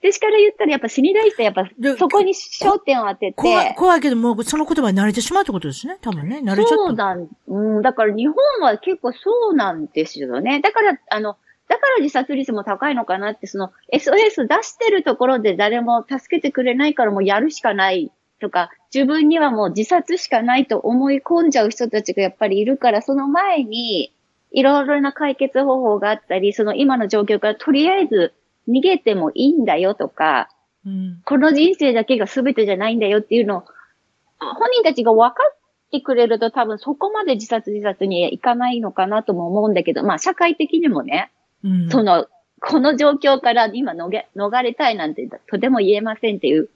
私から言ったらやっぱ死にたい人はやっぱでそこに焦点を当てて。怖い、怖いけどもうその言葉に慣れてしまうってことですね。多分ね。慣れちゃった。そうなん、うん、だから日本は結構そうなんですよね。だから、あの、だから自殺率も高いのかなって、その SOS 出してるところで誰も助けてくれないからもうやるしかないとか、自分にはもう自殺しかないと思い込んじゃう人たちがやっぱりいるから、その前にいろいろな解決方法があったり、その今の状況からとりあえず逃げてもいいんだよとか、うん。この人生だけが全てじゃないんだよっていうのを、本人たちが分かっってくれると多分そこまで自殺自殺にいかないのかなとも思うんだけど、まあ社会的にもね、うんその、この状況から今逃げ逃れたいなんてとても言えませんっていう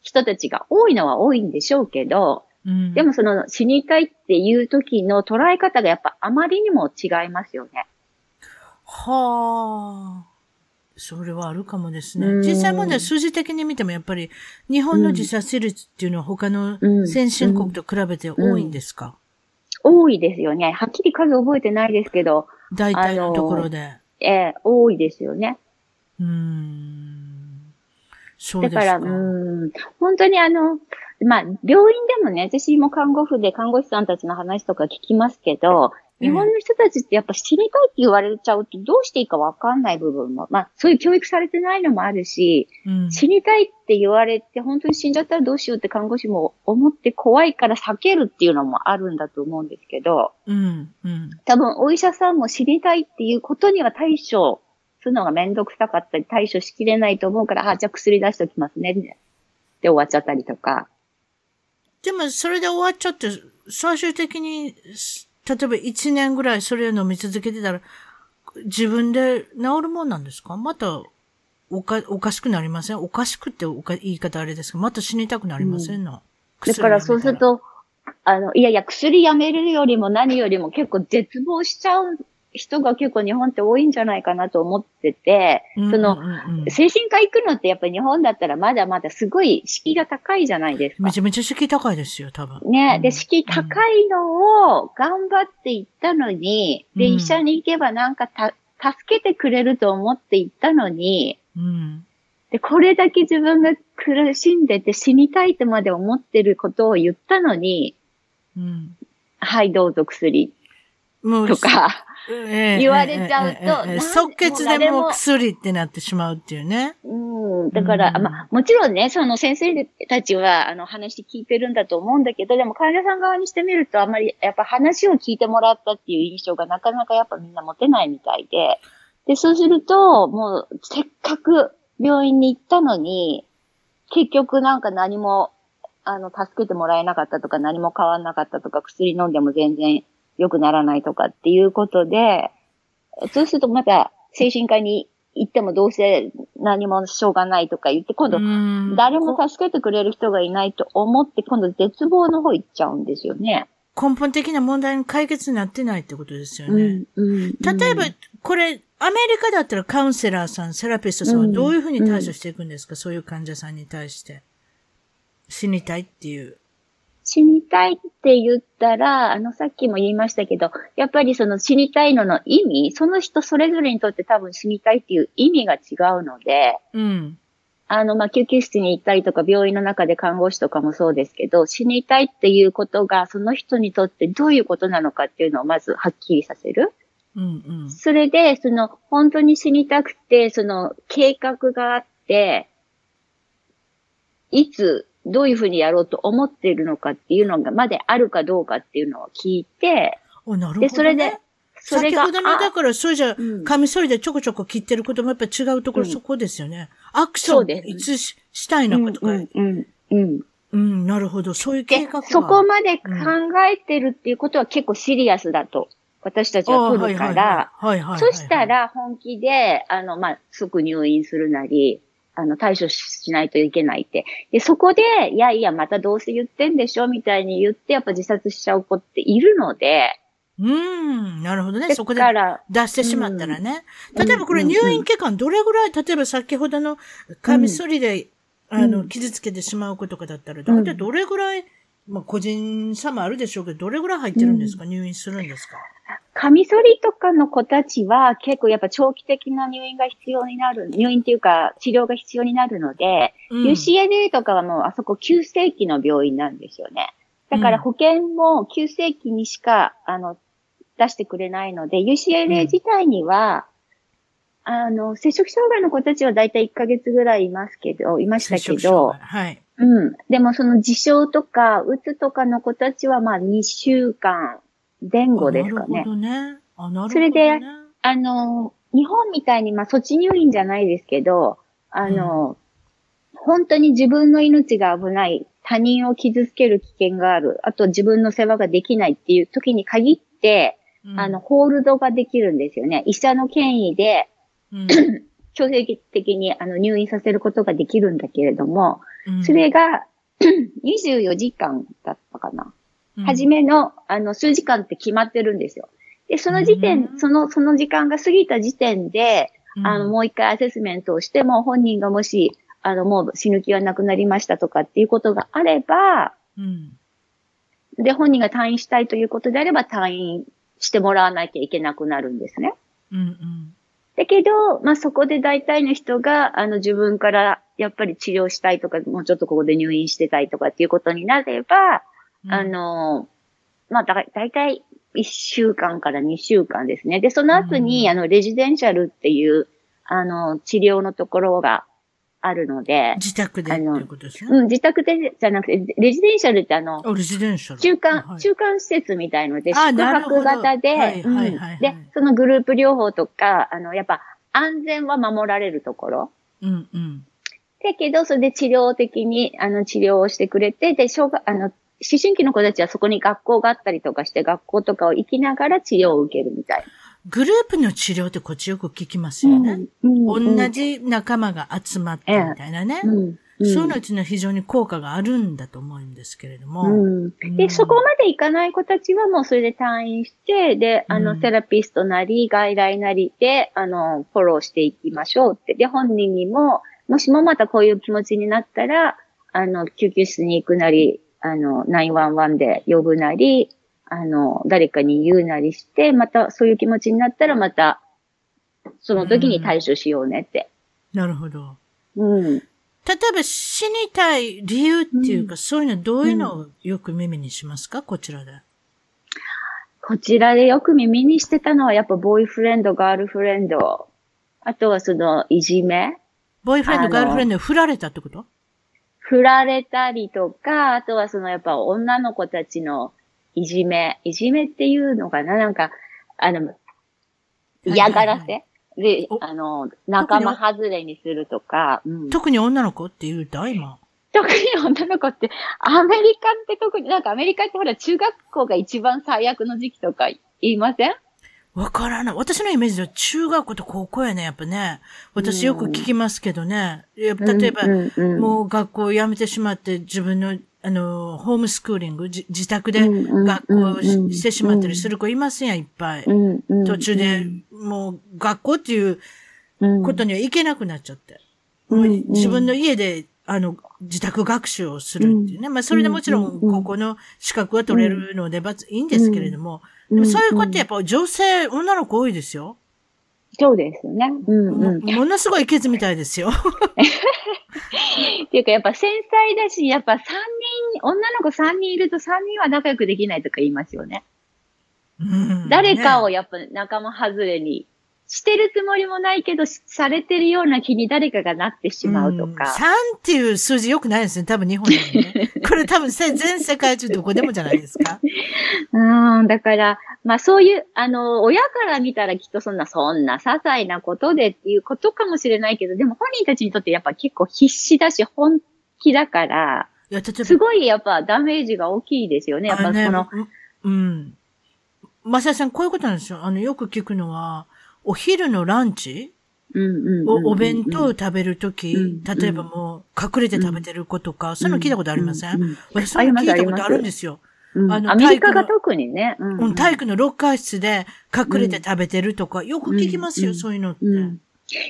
人たちが多いのは多いんでしょうけど、うんでもその死にたいっていう時の捉え方がやっぱあまりにも違いますよね。はあ。それはあるかもですね。うん実際問題数字的に見てもやっぱり日本の自殺率っていうのは他のうん先進国と比べて多いんですか、多いですよね。はっきり数覚えてないですけど、大体のところで。ええ多いですよね。うーん。そうですか。だから、うん、本当にあの、まあ、病院でもね、私も看護婦で看護師さんたちの話とか聞きますけど、日本の人たちってやっぱ死にたいって言われちゃうとどうしていいかわかんない部分も、まあ、そういう教育されてないのもあるし、うん死にたいって言われて本当に死んじゃったらどうしようって看護師も思って怖いから避けるっていうのもあるんだと思うんですけど、うん。うん。多分お医者さんも死にたいっていうことには対処するのがめんどくさかったり対処しきれないと思うから、あ、じゃあ薬出しておきますね。で終わっちゃったりとか。でも、それで終わっちゃって、最終的に、す例えば1年ぐらいそれを飲み続けてたら、自分で治るもんなんですか？また、おか、おかしくなりません？おかしくっておか言い方あれですけど、また死にたくなりませんの、だからそうすると、あの、いやいや、薬やめるよりも何よりも結構絶望しちゃう人が結構日本って多いんじゃないかなと思ってて、薬その、精神科行くのってやっぱり日本だったらまだまだすごい敷居が高いじゃないですかめ。ちゃめちゃ敷居高いですよ、多分。ね、うんで、敷居高いのを頑張って行ったのに、で、うん医者に行けばなんかた、助けてくれると思って行ったのに、うん。で、これだけ自分が苦しんでて死にたいとまで思ってることを言ったのに、うん。はい、どうぞ薬もうとか、ええ言われちゃうと即決でも薬ってなってしまうっていうね。うん、だから、うん。まあ、もちろんね、その先生たちは、あの、話聞いてるんだと思うんだけど、でも患者さん側にしてみると、あんまり、やっぱ話を聞いてもらったっていう印象がなかなかやっぱみんな持てないみたいで、で、そうすると、もう、せっかく病院に行ったのに、結局なんか何も、あの、助けてもらえなかったとか、何も変わんなかったとか、薬飲んでも全然良くならないとかっていうことで、そうするとまた精神科に行ってもどうせ何もしょうがないとか言って、今度うん誰も助けてくれる人がいないと思って、今度絶望の方行っちゃうんですよね。根本的な問題に解決になってないってことですよね。うんうん例えば、これ、アメリカだったらカウンセラーさん、セラピストさんはどういうふうに対処していくんですか、そういう患者さんに対して。死にたいっていう。死にたいって言ったら、あの、さっきも言いましたけど、やっぱりその死にたいのの意味、その人それぞれにとって多分死にたいっていう意味が違うので、うん。あの、まあ、救急室に行ったりとか、病院の中で看護師とかもそうですけど、死にたいっていうことが、その人にとってどういうことなのかっていうのをまずはっきりさせる。うんうん。それで、その、本当に死にたくて、その、計画があって、いつ、どういうふうにやろうと思っているのかっていうのが、まであるかどうかっていうのを聞いて、お、なるほど、ね。で、それで、それが、先ほどの、だあから、そうじゃうん、カミソリでちょこちょこ切ってることもやっぱ違うところ、うんそこですよね。アクション、そうですいつししたいのかとか、ううんん、うん、うん。うん。なるほど。そういう計で画が。、そこまで考えてるっていうことは結構シリアスだと、私たちは取るから、はいはいそした、ら本気で、あの、まあ、即入院するなり、あの、対処しないといけないって。で、そこで、いやいや、またどうせ言ってんでしょみたいに言って、やっぱ自殺しちゃう子っているので、うーん、なるほどね。だそこで出してしまったらね。うん例えばこれ入院期間どれぐらい、例えば先ほどのカミソリで、あの、うん傷つけてしまうことかだったら、大体どれぐらい、まあ個人差もあるでしょうけど、どれぐらい入ってるんですか、入院するんですか？カミソリとかの子たちは結構やっぱ長期的な入院が必要になる、入院っていうか治療が必要になるので、うん。UCLA とかはもうあそこ急性期の病院なんですよね。だから保険も急性期にしか、あの、出してくれないので、UCLA 自体には、あの、接触障害の子たちはだいたい1ヶ月ぐらいいますけど、いましたけど、はい。うん。でもその自傷とか、うつとかの子たちはまあ2週間前後ですかねなるほ。どね。あ、なるほど、ね。それであの、日本みたいに、まあ、措置入院じゃないですけど、あの、本当に自分の命が危ない、他人を傷つける危険がある、あと自分の世話ができないっていう時に限って、うん、あの、ホールドができるんですよね。医者の権威で、うん、強制的にあの入院させることができるんだけれども、うん、それが 24時間だったかな。初めの、あの、数時間って決まってるんですよ。で、その時点、その、その時間が過ぎた時点で、あの、もう一回アセスメントをしても、本人がもし、あの、もう死ぬ気はなくなりましたとかっていうことがあれば、うん、で、本人が退院したいということであれば、退院してもらわなきゃいけなくなるんですね。うんうん、だけど、まあ、そこで大体の人が、あの、自分からやっぱり治療したいとか、もうちょっとここで入院してたいとかっていうことになれば、うん、あの、まあ、だ、だいたい1週間から2週間ですね。で、その後に、うん、あの、レジデンシャルっていう、あの、治療のところがあるので。自宅で？っていうことですね。うん、自宅でじゃなくて、レジデンシャルってあの、レジデンシャル。中間、はい、中間施設みたいので、宿泊型で、はいはいはい、で、そのグループ療法とか、あの、やっぱ安全は守られるところ。うんうん。だけど、それで治療的に、あの、治療をしてくれて、で、小学、あの、思春期の子たちはそこに学校があったりとかして、学校とかを行きながら治療を受けるみたいな。グループの治療ってこっちよく聞きますよね。うんうん、同じ仲間が集まってみたいなね。うんそういうのうちの非常に効果があるんだと思うんですけれども。で、そこまでいかない子たちはもうそれで退院して、で、あの、セラピストなり、外来なりで、あの、フォローしていきましょうって。で、本人にも、もしもまたこういう気持ちになったら、あの、救急室に行くなり、あの、911で呼ぶなり、あの、誰かに言うなりして、またそういう気持ちになったらまた、その時に対処しようねって。なるほど。うん。例えば死にたい理由っていうか、うん、そういうのどういうのをよく耳にしますか、こちらで。こちらでよく耳にしてたのはやっぱボーイフレンド、ガールフレンド。あとはそのいじめ。ボーイフレンド、ガールフレンド振られたってこと？振られたりとか、あとはそのやっぱ女の子たちのいじめ、いじめっていうのかな？なんか、あの、嫌がらせ、はいはいはい、で、あの、仲間外れにするとか。うん、特に女の子って言うと今。特に女の子って、アメリカって特に、なんかアメリカってほら中学校が一番最悪の時期とか言いません？わからない。私のイメージでは中学校と高校やね、やっぱね。私よく聞きますけどね。例えば、もう学校辞めてしまって自分のあの、ホームスクーリング、自宅で学校してしまったりする子いますやん、いっぱい。途中で、もう学校っていうことには行けなくなっちゃって。もう自分の家で、あの、自宅学習をするっていうね。まあ、それでもちろん、ここの資格は取れるので、いいんですけれども、でもそういう子ってやっぱ女性、女の子多いですよ。そうですよね。うんうん。ものすごいケツみたいですよ。っていうか、やっぱ繊細だし、やっぱ3人、女の子3人いると3人は仲良くできないとか言いますよね。うん、誰かをやっぱ仲間外れにしてるつもりもないけど、されてるような気に誰かがなってしまうとか。3っていう数字良くないですね。多分日本でもね。これ多分全世界中どこでもじゃないですか。うん、だから、まあそういう、あの、親から見たらきっとそんな、そんな些細なことでっていうことかもしれないけど、でも本人たちにとってやっぱ結構必死だし、本気だから、いやすごいやっぱダメージが大きいですよね。やっぱその、ね、うん。マサさん、こういうことなんですよ。あの、よく聞くのは、お昼のランチお弁当を食べるとき、例えばもう隠れて食べてる子とか、そういうの聞いたことありません？私それ聞いたことあるんですよ。あの、アメリカが特にね。うん、体育のロッカー室で隠れて食べてるとか、よく聞きますよ、そういうのって。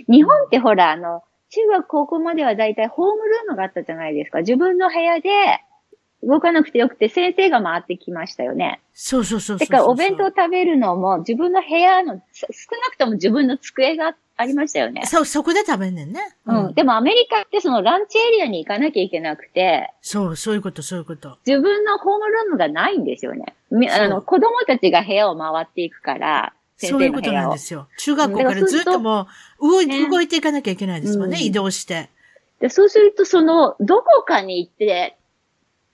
日本ってほら、あの、中学高校まではだいたいホームルームがあったじゃないですか。自分の部屋で、動かなくてよくて先生が回ってきましたよね。そうそうそうそうだからお弁当食べるのも自分の部屋の、少なくとも自分の机がありましたよね。そう、そこで食べんねんね。うん。うん、でもアメリカってそのランチエリアに行かなきゃいけなくて。そう、そういうこと、そういうこと。自分のホームルームがないんですよね。あの、子供たちが部屋を回っていくから、そういうことなんですよ。中学校からずっともう動い、ね、動いていかなきゃいけないですもんね、うん、移動して。でそうすると、その、どこかに行って、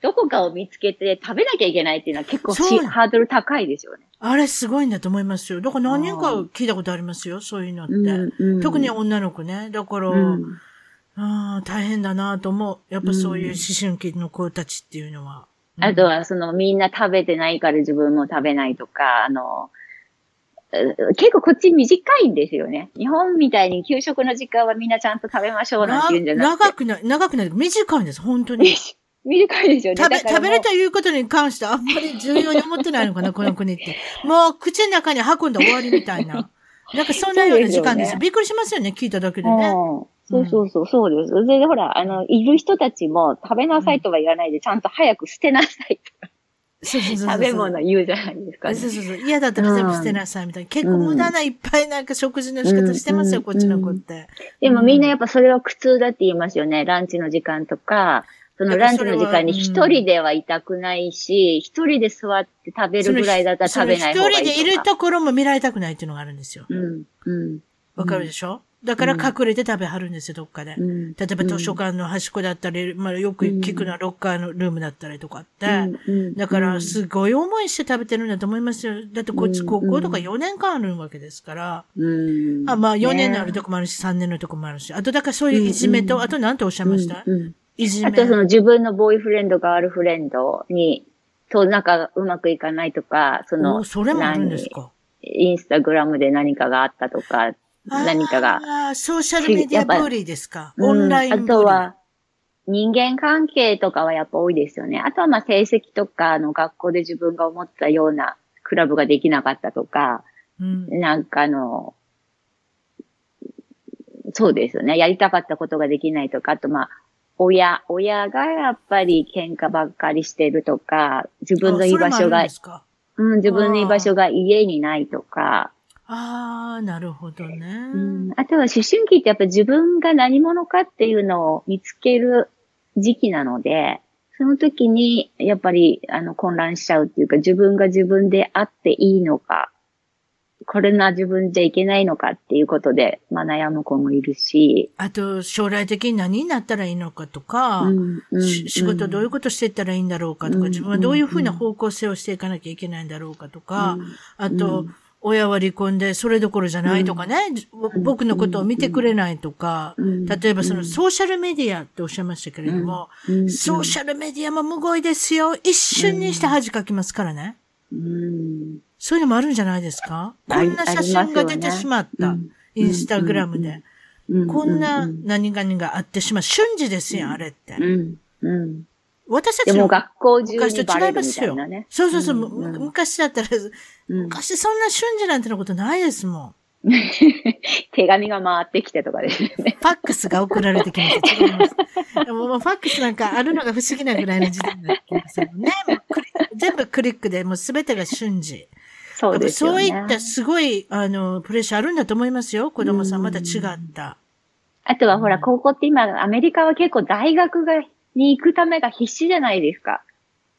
どこかを見つけて食べなきゃいけないっていうのは結構ハードル高いですよね。あれすごいんだと思いますよ。だから何人か聞いたことありますよ、そういうのって。うんうん、特に女の子ね。だから、うん、ああ、大変だなと思う。やっぱそういう思春期の子たちっていうのは。あとは、その、みんな食べてないから自分も食べないとか、あの、結構こっち短いんですよね。日本みたいに給食の時間はみんなちゃんと食べましょうなんて言うんじゃなくて。長くない、長くない。短いんです、本当に。短いですよね。食べ、食べるということに関してあんまり重要に思ってないのかな、この国って。もう口の中に運んだ終わりみたいな。なんかそんなような時間です。すね、びっくりしますよね、聞いただけでね。そうそうそう、そうです。で、ほら、あの、いる人たちも食べなさいとは言わないで、ちゃんと早く捨てなさいとか。そうそうそう食べ物言うじゃないですか、ね、そうそうそう。嫌だったら全部捨てなさいみたいな。結構無駄ないっぱいなんか食事の仕方してますよ、こっちの子って。でもみんなやっぱそれは苦痛だって言いますよね。ランチの時間とか、そのランチの時間に一人ではいたくないし、一人で座って食べるぐらいだったら食べない方がいい一人でいるところも見られたくないっていうのがあるんですよ。うん。うん。わかるでしょ、だから隠れて食べはるんですよ、どっかで。例えば図書館の端っこだったり、まあよく聞くのはロッカーのルームだったりとかって。だからすごい思いして食べてるんだと思いますよ。だってこっち高校とか4年間あるわけですから。あまあ4年のあるとこもあるし、3年のとこもあるし。あとだからそういういじめと、あと何ておっしゃいました？いじめ。あとその自分のボーイフレンド、ガールフレンドに、と仲うまくいかないとか、その、それもあるんですか？インスタグラムで何かがあったとか、何かが。ああ、ソーシャルメディアブリですか？オンライン、うん、あとは、人間関係とかはやっぱ多いですよね。あとはまあ成績とか、あの学校で自分が思ったようなクラブができなかったとか、うん、なんかあの、そうですよね。やりたかったことができないとか、あとまあ、親、親がやっぱり喧嘩ばっかりしてるとか、自分の居場所が、うん、自分の居場所が家にないとか、ああ、なるほどね、うん。あとは思春期ってやっぱ自分が何者かっていうのを見つける時期なので、その時にやっぱりあの混乱しちゃうっていうか自分が自分であっていいのか、これな自分じゃいけないのかっていうことで、まあ悩む子もいるし。あと、将来的に何になったらいいのかとか、うんうん、仕事どういうことしていったらいいんだろうかとか、自分はどういうふうな方向性をしていかなきゃいけないんだろうかとか、あと、親は離婚でそれどころじゃないとかね、うん、僕のことを見てくれないとか、うん、例えばそのソーシャルメディアっておっしゃいましたけれども、うん、ソーシャルメディアもむごいですよ。一瞬にして恥かきますからね。そういうのもあるんじゃないですか？こんな写真が出てしまった。インスタグラムで。こんな何々があってしまう。瞬時ですよ、あれって。私たちも学校中にバレるみたいなね。そうそうそう、昔だったら、昔そんな瞬時なんてのことないですもん。手紙が回ってきてとかですね。ファックスが送られてきます。違います。でももうファックスなんかあるのが不思議なぐらいの時代になってますよね。全部クリックでもうすべてが瞬時。そうですね。そういったすごい、あの、プレッシャーあるんだと思いますよ。子供さんまた違った。あとはほら、高校って今、アメリカは結構大学がに行くためが必死じゃないですか。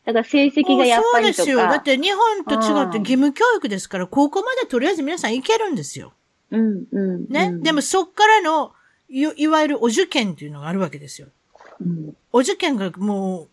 だから成績がやっぱりとか。そうですよ。だって日本と違って義務教育ですから、高校までとりあえず皆さん行けるんですよ。うん、うん。ね。でもそっからのい、いわゆるお受験っていうのがあるわけですよ。うん、お受験がもう、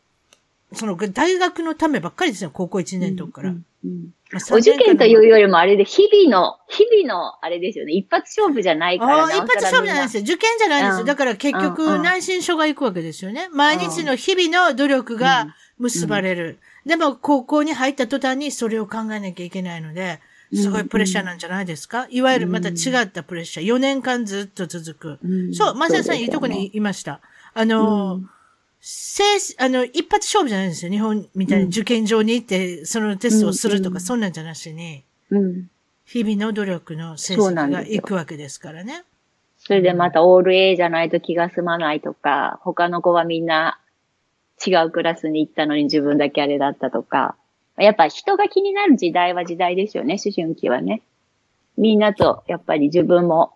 その大学のためばっかりですよ、高校1年とかから。うんうんうんお受験というよりもあれで、日々の、日々の、あれですよね。一発勝負じゃないからああ、一発勝負じゃないですよ。受験じゃないんですよ。だから結局、内申書が行くわけですよね。毎日の日々の努力が結ばれる。でも、高校に入った途端にそれを考えなきゃいけないので、すごいプレッシャーなんじゃないですか、いわゆるまた違ったプレッシャー。4年間ずっと続く。そう、マサさんいいとこにいました。あのーせあの、一発勝負じゃないんですよ。日本みたいに受験場に行って、そのテストをするとか、そんなんじゃなしに、うん、日々の努力の成績が行くわけですからね。それでまたオール A じゃないと気が済まないとか、他の子はみんな違うクラスに行ったのに自分だけあれだったとか、やっぱ人が気になる時代は時代ですよね、思春期はね。みんなとやっぱり自分も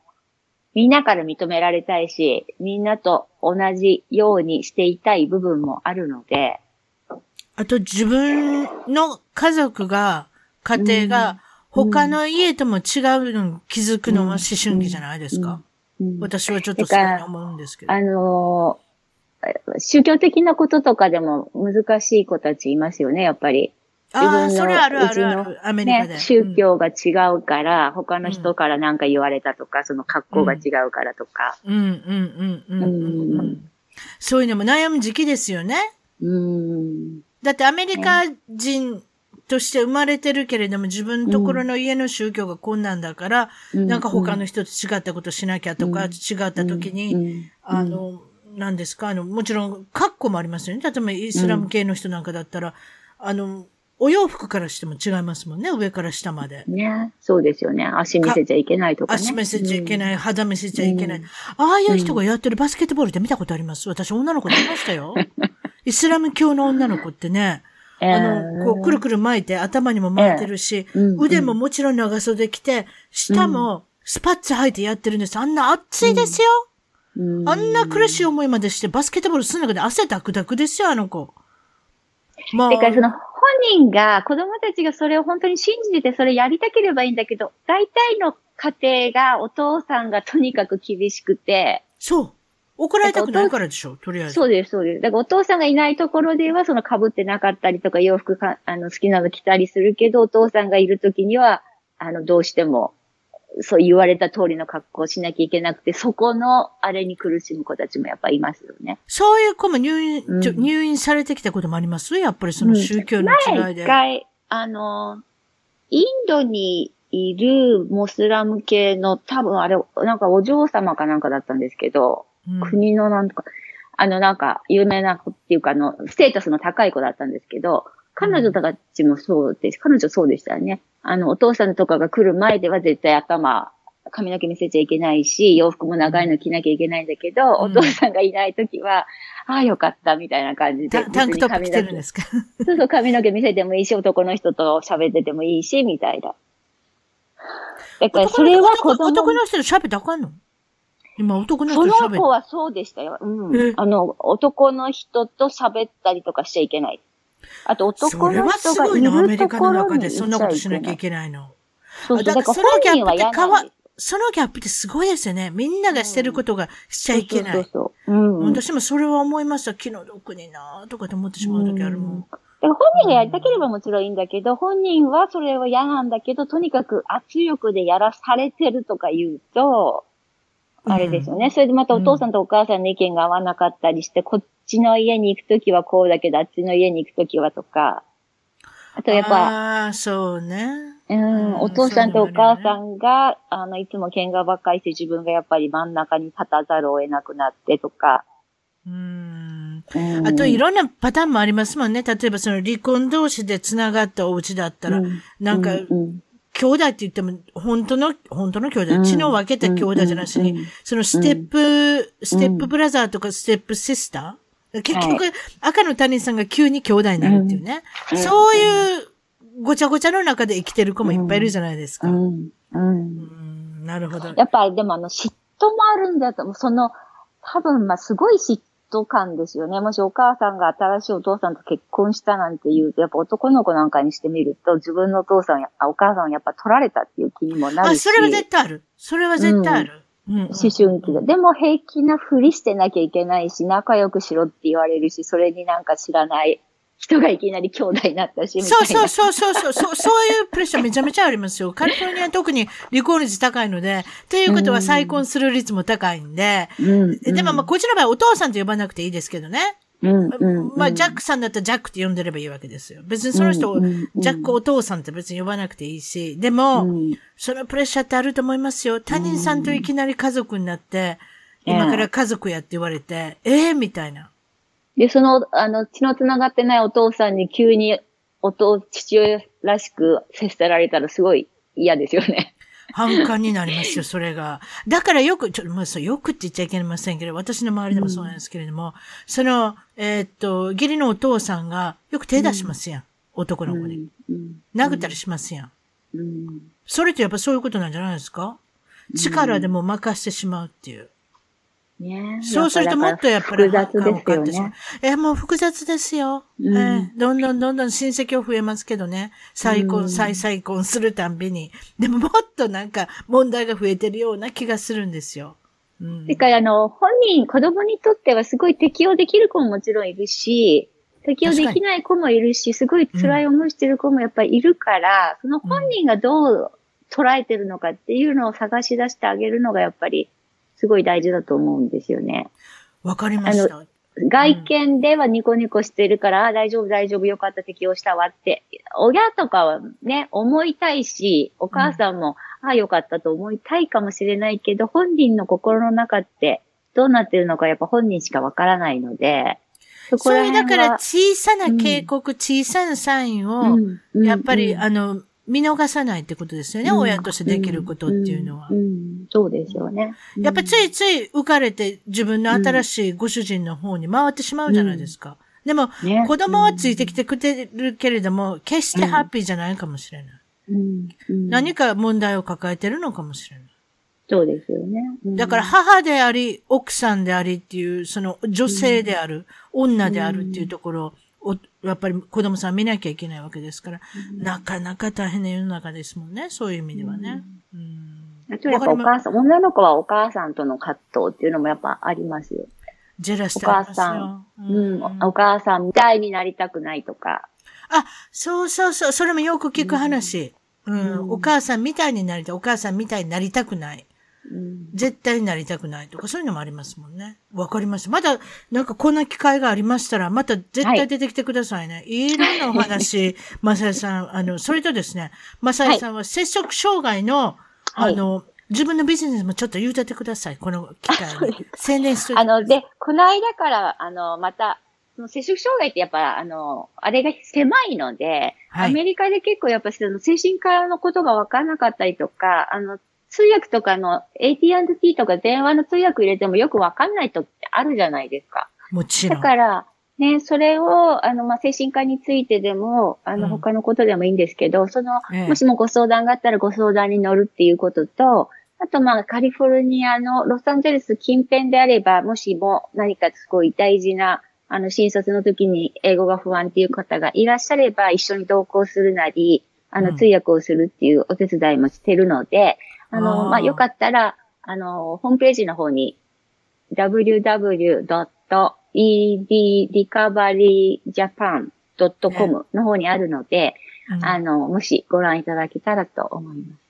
みんなから認められたいし、みんなと同じようにしていたい部分もあるので。あと自分の家族が、家庭が他の家とも違うのに気づくのは思春期じゃないですか。私はちょっとそう思うんですけど。あのー、宗教的なこととかでも難しい子たちいますよね、やっぱり。自分のああ、それあるあるある、アメリカで。ね、宗教が違うから、他の人から何か言われたとか、その格好が違うからとか。うん、うん、うん、うん、うんううんん。そういうのも悩む時期ですよね。うん。だってアメリカ人として生まれてるけれども、自分のところの家の宗教がこんなんだから、なんか他の人と違ったことしなきゃとか、うん違った時に、うんあの、何ですか？あの、もちろん、格好もありますよね。例えば、イスラム系の人なんかだったら、あの、お洋服からしても違いますもんね。上から下まで。ね、そうですよね。足見せちゃいけないとかね。足見せちゃいけい。ない、肌見せちゃいけない。うんああいう人がやってるバスケットボールって見たことあります。私、女の子で見ましたよ。イスラム教の女の子ってね、あの、こう、くるくる巻いて、頭にも巻いてるし、ええうん腕ももちろん長袖着て、下もスパッツ履いてやってるんです。あんな暑いですよ。うんあんな苦しい思いまでして、バスケットボールする中で汗ダクダクですよ、あの子。まあ、てか、その本人が、子供たちがそれを本当に信じてて、それやりたければいいんだけど、大体の家庭がお父さんがとにかく厳しくて、そう。怒られたくないからでしょ、とりあえず。そうです、そうです。だからお父さんがいないところでは、その被ってなかったりとか、洋服か、あの、好きなの着たりするけど、お父さんがいるときには、あの、どうしても、そう言われた通りの格好をしなきゃいけなくて、そこのあれに苦しむ子たちもやっぱいますよね。そういう子も入院、うん入院されてきたこともあります？やっぱりその宗教の違い前で。一回、あの、インドにいるモスラム系の多分あれ、なんかお嬢様かなんかだったんですけど、うん国のなんとか、あのなんか有名な子っていうかあの、ステータスの高い子だったんですけど、彼女たちもそうです。彼女そうでしたよね。あの、お父さんとかが来る前では絶対頭、髪の毛見せちゃいけないし、洋服も長いの着なきゃいけないんだけど、うんお父さんがいないときは、ああ、よかった、みたいな感じで。タタンクトップ着てるん別に髪の毛ですか？そうそう、髪の毛見せてもいいし、男の人と喋っててもいいし、みたいな。だから、それは子供男男の人と喋ったらあかんの？今男の人そと喋っの子はそうでしたよ。うえ？ん。あの、男の人と喋ったりとかしちゃいけない。あと、そ男れはの人がいすごいな、アメるとリカのころに中でそんなことしなきゃいい。けないの。そうそう、だかららそのギャップって変わ。そのギャップってすごいですよね。みんながしてることがしちゃいけない。そうそうそう。うん。私もそれは思いました。気の毒になとかと思ってしまう時あるもん。だから本人がやりたければもちろんいいんだけど、本人はそれは嫌なんだけど、とにかく圧力でやらされてるとか言うと、あれですよね。それでまたお父さんとお母さんの意見が合わなかったりして、こっちの家に行くときはこうだけど、あっちの家に行くときはとか。あとやっぱ、ああ、そうね。うん、うんお父さんとお母さんが、あの、いつも喧嘩ばっかりして自分がやっぱり真ん中に立たざるを得なくなってとか。うん。うんあといろんなパターンもありますもんね。例えばその離婚同士で繋がったお家だったら、うんなんか、うん兄弟って言っても、本当の、本当の兄弟、うん血の分けた兄弟じゃなしに、うんそのステップ、ステップブラザーとかステップシスター、結局、赤の他人さんが急に兄弟になるっていうね。うんそういうごちゃごちゃの中で生きてる子もいっぱいいるじゃないですか。ううんん。うん。なるほど。やっぱりでもあの嫉妬もあるんだと思う。その、多分まあすごい嫉妬感ですよね。もしお母さんが新しいお父さんと結婚したなんて言うと、やっぱ男の子なんかにしてみると、自分のお父さんや、あお母さんをやっぱ取られたっていう気にもなあ、るし。それは絶対ある。それは絶対ある。うん思春期で。でも平気なふりしてなきゃいけないし、仲良くしろって言われるし、それになんか知らない人がいきなり兄弟になったし、みたいな。そうそうそうそうそう、そう そういうプレッシャーめちゃめちゃありますよ。カリフォルニアは特に離婚率高いので、ということは再婚する率も高いんで、うん。でもまあこっちの場合お父さんと呼ばなくていいですけどね。うん、うん。まあジャックさんだったらジャックって呼んでればいいわけですよ。別にその人をジャックお父さんって別に呼ばなくていいし、でも、うんそのプレッシャーってあると思いますよ。他人さんといきなり家族になって、うん今から家族やって言われて、ええみたいな。で、その、あの、血の繋がってないお父さんに急に、お父、父親らしく接せられたらすごい嫌ですよね。反感になりますよ、それが。だからよく、ちょっと、まあ、そう、よくって言っちゃいけませんけど、私の周りでもそうなんですけれども、その、えーっと、義理のお父さんがよく手出しますやん。男の子に。うん。殴ったりしますやん。うん。それってやっぱそういうことなんじゃないですか？力でも任してしまうっていう。ねそうするともっとやっぱり複雑ですよね。え、もう複雑ですよ。うんえーどんどんどんどん親戚は増えますけどね。再婚、うん再再婚するたんびに。でももっとなんか問題が増えてるような気がするんですよ。うんてか、あの、本人、子供にとってはすごい適応できる子ももちろんいるし、適応できない子もいるし、すごい辛い思いしてる子もやっぱりいるから、その本人がどう捉えてるのかっていうのを探し出してあげるのがやっぱりすごい大事だと思うんですよね。わかりました。外見ではニコニコしてるから、あ大丈夫大丈夫よかった適応したわって、親とかはね、思いたいし、お母さんも、ああよかったと思いたいかもしれないけど、本人の心の中ってどうなってるのかやっぱ本人しかわからないので、そそれだからは小さな警告、小さなサインを、うんうんやっぱり、うんあの、見逃さないってことですよね、うん親としてできることっていうのは。んんそうですよね。やっぱついつい浮かれて自分の新しいご主人の方に回ってしまうじゃないですか。でも、ね子供はついてきてくれるけれども、決してハッピーじゃないかもしれない。何か問題を抱えてるのかもしれない。そうですよね。うんだから母であり、奥さんでありっていう、その女性である、女であるっていうところを、やっぱり子供さん見なきゃいけないわけですから、なかなか大変な世の中ですもんね、そういう意味ではね。うんあとやっぱお母さん、女の子はお母さんとの葛藤っていうのもやっぱありますよ。ジェラスってありますよ。うん、お母さんみたいになりたくないとか。あ、そうそうそう、それもよく聞く話。うん、うんお母さんみたいになりたい、お母さんみたいになりたくない。うん絶対になりたくないとか、そういうのもありますもんね。わかりました。まだ、なんかこんな機会がありましたら、また絶対出てきてくださいね。い、ろんなお話、まさやさん、あの、それとですね、まさやさんは接触障害の、はいあの、自分のビジネスもちょっと言うててください。この機会に。宣伝してあの、で、この間から、あの、また、その摂食障害ってやっぱ、あの、あれが狭いので、はいアメリカで結構やっぱその精神科のことが分からなかったりとか、あの、通訳とかの AT&T とか電話の通訳入れてもよく分かんない時ってあるじゃないですか。だもちろん。から、ね、それを、あの、まあ、精神科についてでも、あの、うん他のことでもいいんですけど、その、ええもしもご相談があったらご相談に乗るっていうことと、あと、まあ、カリフォルニアのロサンゼルス近辺であれば、もしも何かすごい大事な、あの、診察の時に英語が不安っていう方がいらっしゃれば、一緒に同行するなり、あの、うん通訳をするっていうお手伝いもしてるので、あの、まあ、よかったら、あの、ホームページの方に www.edrecoveryjapan.com の方にあるので、うん。あの、もしご覧いただけたらと思います。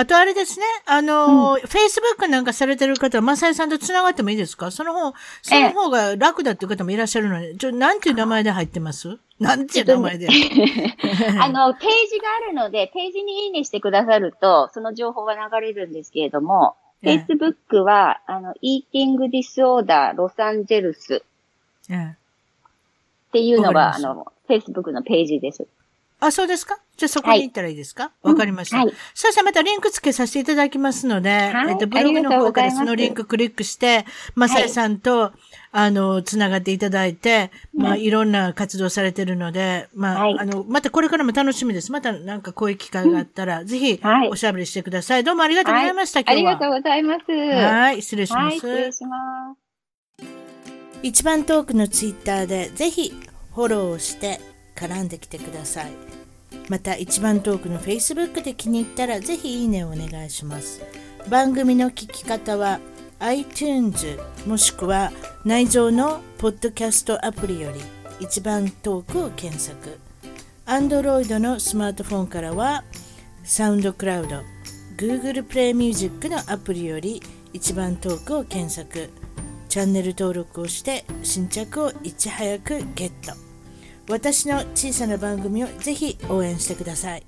あとあれですね、あの、Facebook なんかされてる方は、マサイさんと繋がってもいいですか？その方、その方が楽だっていう方もいらっしゃるので、ちょ、なんていう名前で入ってます？なんていう名前で。あの、ページがあるので、ページにいいねしてくださると、その情報が流れるんですけれども、ええ。Facebook は、あの、Eating Disorder ロサンゼルスええ。っていうのが、あの、Facebook のページです。あ、そうですか？じゃあそこに行ったらいいですか？わ、かりました。はい。そしたらまたリンク付けさせていただきますので、はいえっと、ブログの方からそのリンククリックして、まさやさんと、あの、つながっていただいて、まあ、いろんな活動されてるので、まあ、はいあの、またこれからも楽しみです。またなんかこういう機会があったら、ぜひはい、おしゃべりしてください。どうもありがとうございました、あ今日は。りがとうございます。はい、失礼します。はい、失礼します。一番トークのツイッターでぜひフォローをして絡んできてくださいまた一番トークの Facebook で気に入ったらぜひいいねをお願いします。番組の聞き方は iTunes もしくは内蔵のポッドキャストアプリより一番トークを検索。Android のスマートフォンからはサウンドクラウド Google プレイミュージックのアプリより一番トークを検索。チャンネル登録をして新着をいち早くゲット。私の小さな番組をぜひ応援してください。